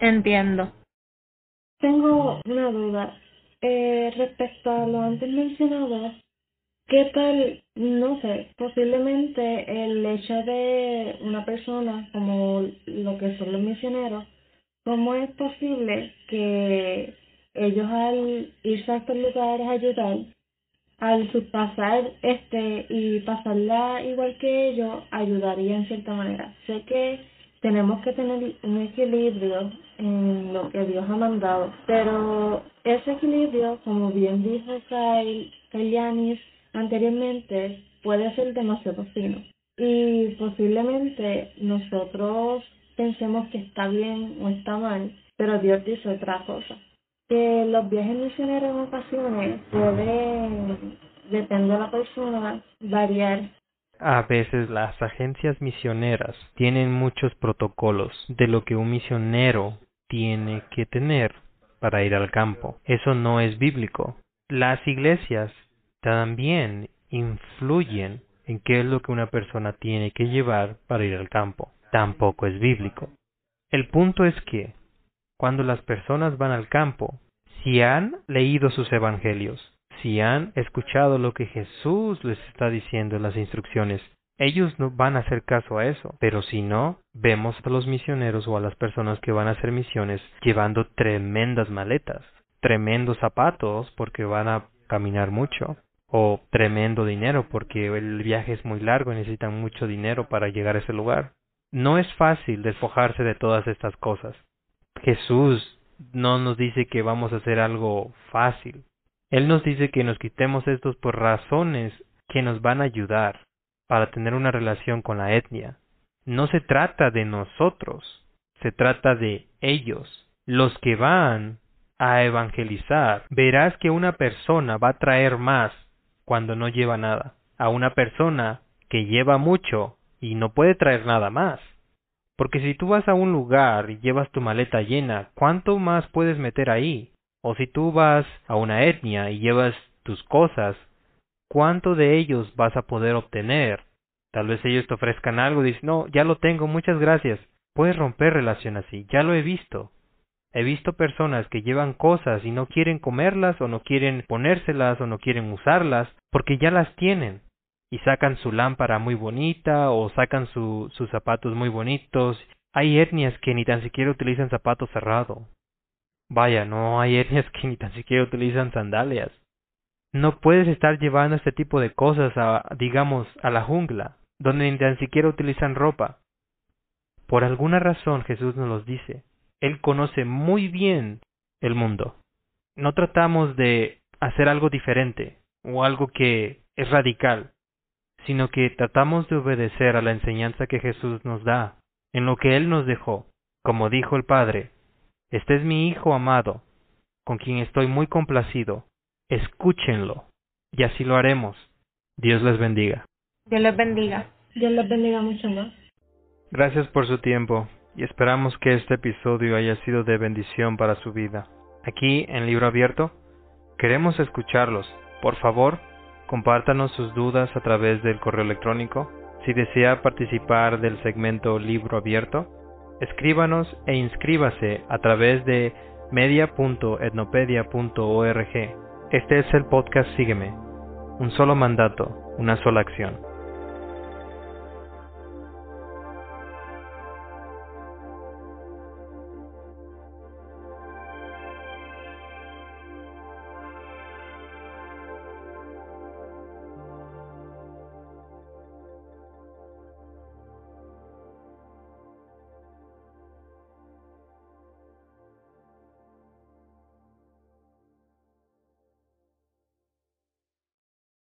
Entiendo. Tengo una duda. Eh, respecto a lo antes mencionado, ¿qué tal, no sé, posiblemente el hecho de una persona como lo que son los misioneros, cómo es posible que ellos al irse a estos lugares a ayudar, al pasar este y pasarla igual que ellos ayudaría en cierta manera. Sé que tenemos que tener un equilibrio en lo que Dios ha mandado, pero ese equilibrio, como bien dijo Kyle, anteriormente, puede ser demasiado fino y posiblemente nosotros pensemos que está bien o está mal, pero Dios dice otra cosa que los viajes misioneros en ocasiones pueden, depende de la persona, variar. A veces las agencias misioneras tienen muchos protocolos de lo que un misionero tiene que tener para ir al campo. Eso no es bíblico. Las iglesias también influyen en qué es lo que una persona tiene que llevar para ir al campo. Tampoco es bíblico. El punto es que, cuando las personas van al campo, si han leído sus evangelios, si han escuchado lo que Jesús les está diciendo en las instrucciones, ellos no van a hacer caso a eso. Pero si no, vemos a los misioneros o a las personas que van a hacer misiones llevando tremendas maletas, tremendos zapatos porque van a caminar mucho, o tremendo dinero porque el viaje es muy largo y necesitan mucho dinero para llegar a ese lugar. No es fácil despojarse de todas estas cosas. Jesús no nos dice que vamos a hacer algo fácil. Él nos dice que nos quitemos estos por razones que nos van a ayudar para tener una relación con la etnia. No se trata de nosotros, se trata de ellos. Los que van a evangelizar, verás que una persona va a traer más cuando no lleva nada, a una persona que lleva mucho y no puede traer nada más. Porque si tú vas a un lugar y llevas tu maleta llena, ¿cuánto más puedes meter ahí? O si tú vas a una etnia y llevas tus cosas, ¿cuánto de ellos vas a poder obtener? Tal vez ellos te ofrezcan algo y dices, no, ya lo tengo, muchas gracias. Puedes romper relación así, ya lo he visto. He visto personas que llevan cosas y no quieren comerlas o no quieren ponérselas o no quieren usarlas porque ya las tienen y sacan su lámpara muy bonita o sacan sus zapatos muy bonitos. Hay etnias que ni tan siquiera utilizan zapatos cerrados. Vaya, no hay etnias que ni tan siquiera utilizan sandalias. No puedes estar llevando este tipo de cosas a, digamos, a la jungla, donde ni tan siquiera utilizan ropa. Por alguna razón Jesús nos los dice. Él conoce muy bien el mundo. No tratamos de hacer algo diferente o algo que es radical, sino que tratamos de obedecer a la enseñanza que Jesús nos da, en lo que Él nos dejó. Como dijo el Padre, este es mi Hijo amado, con quien estoy muy complacido. Escúchenlo, y así lo haremos. Dios les bendiga. Dios les bendiga. Dios les bendiga mucho más. Gracias por su tiempo y esperamos que este episodio haya sido de bendición para su vida. Aquí en Libro Abierto queremos escucharlos. Por favor, compártanos sus dudas a través del correo electrónico. Si desea participar del segmento Libro Abierto, escríbanos e inscríbase a través de media.etnopedia.org. Este es el podcast Sígueme. Un solo mandato, una sola acción.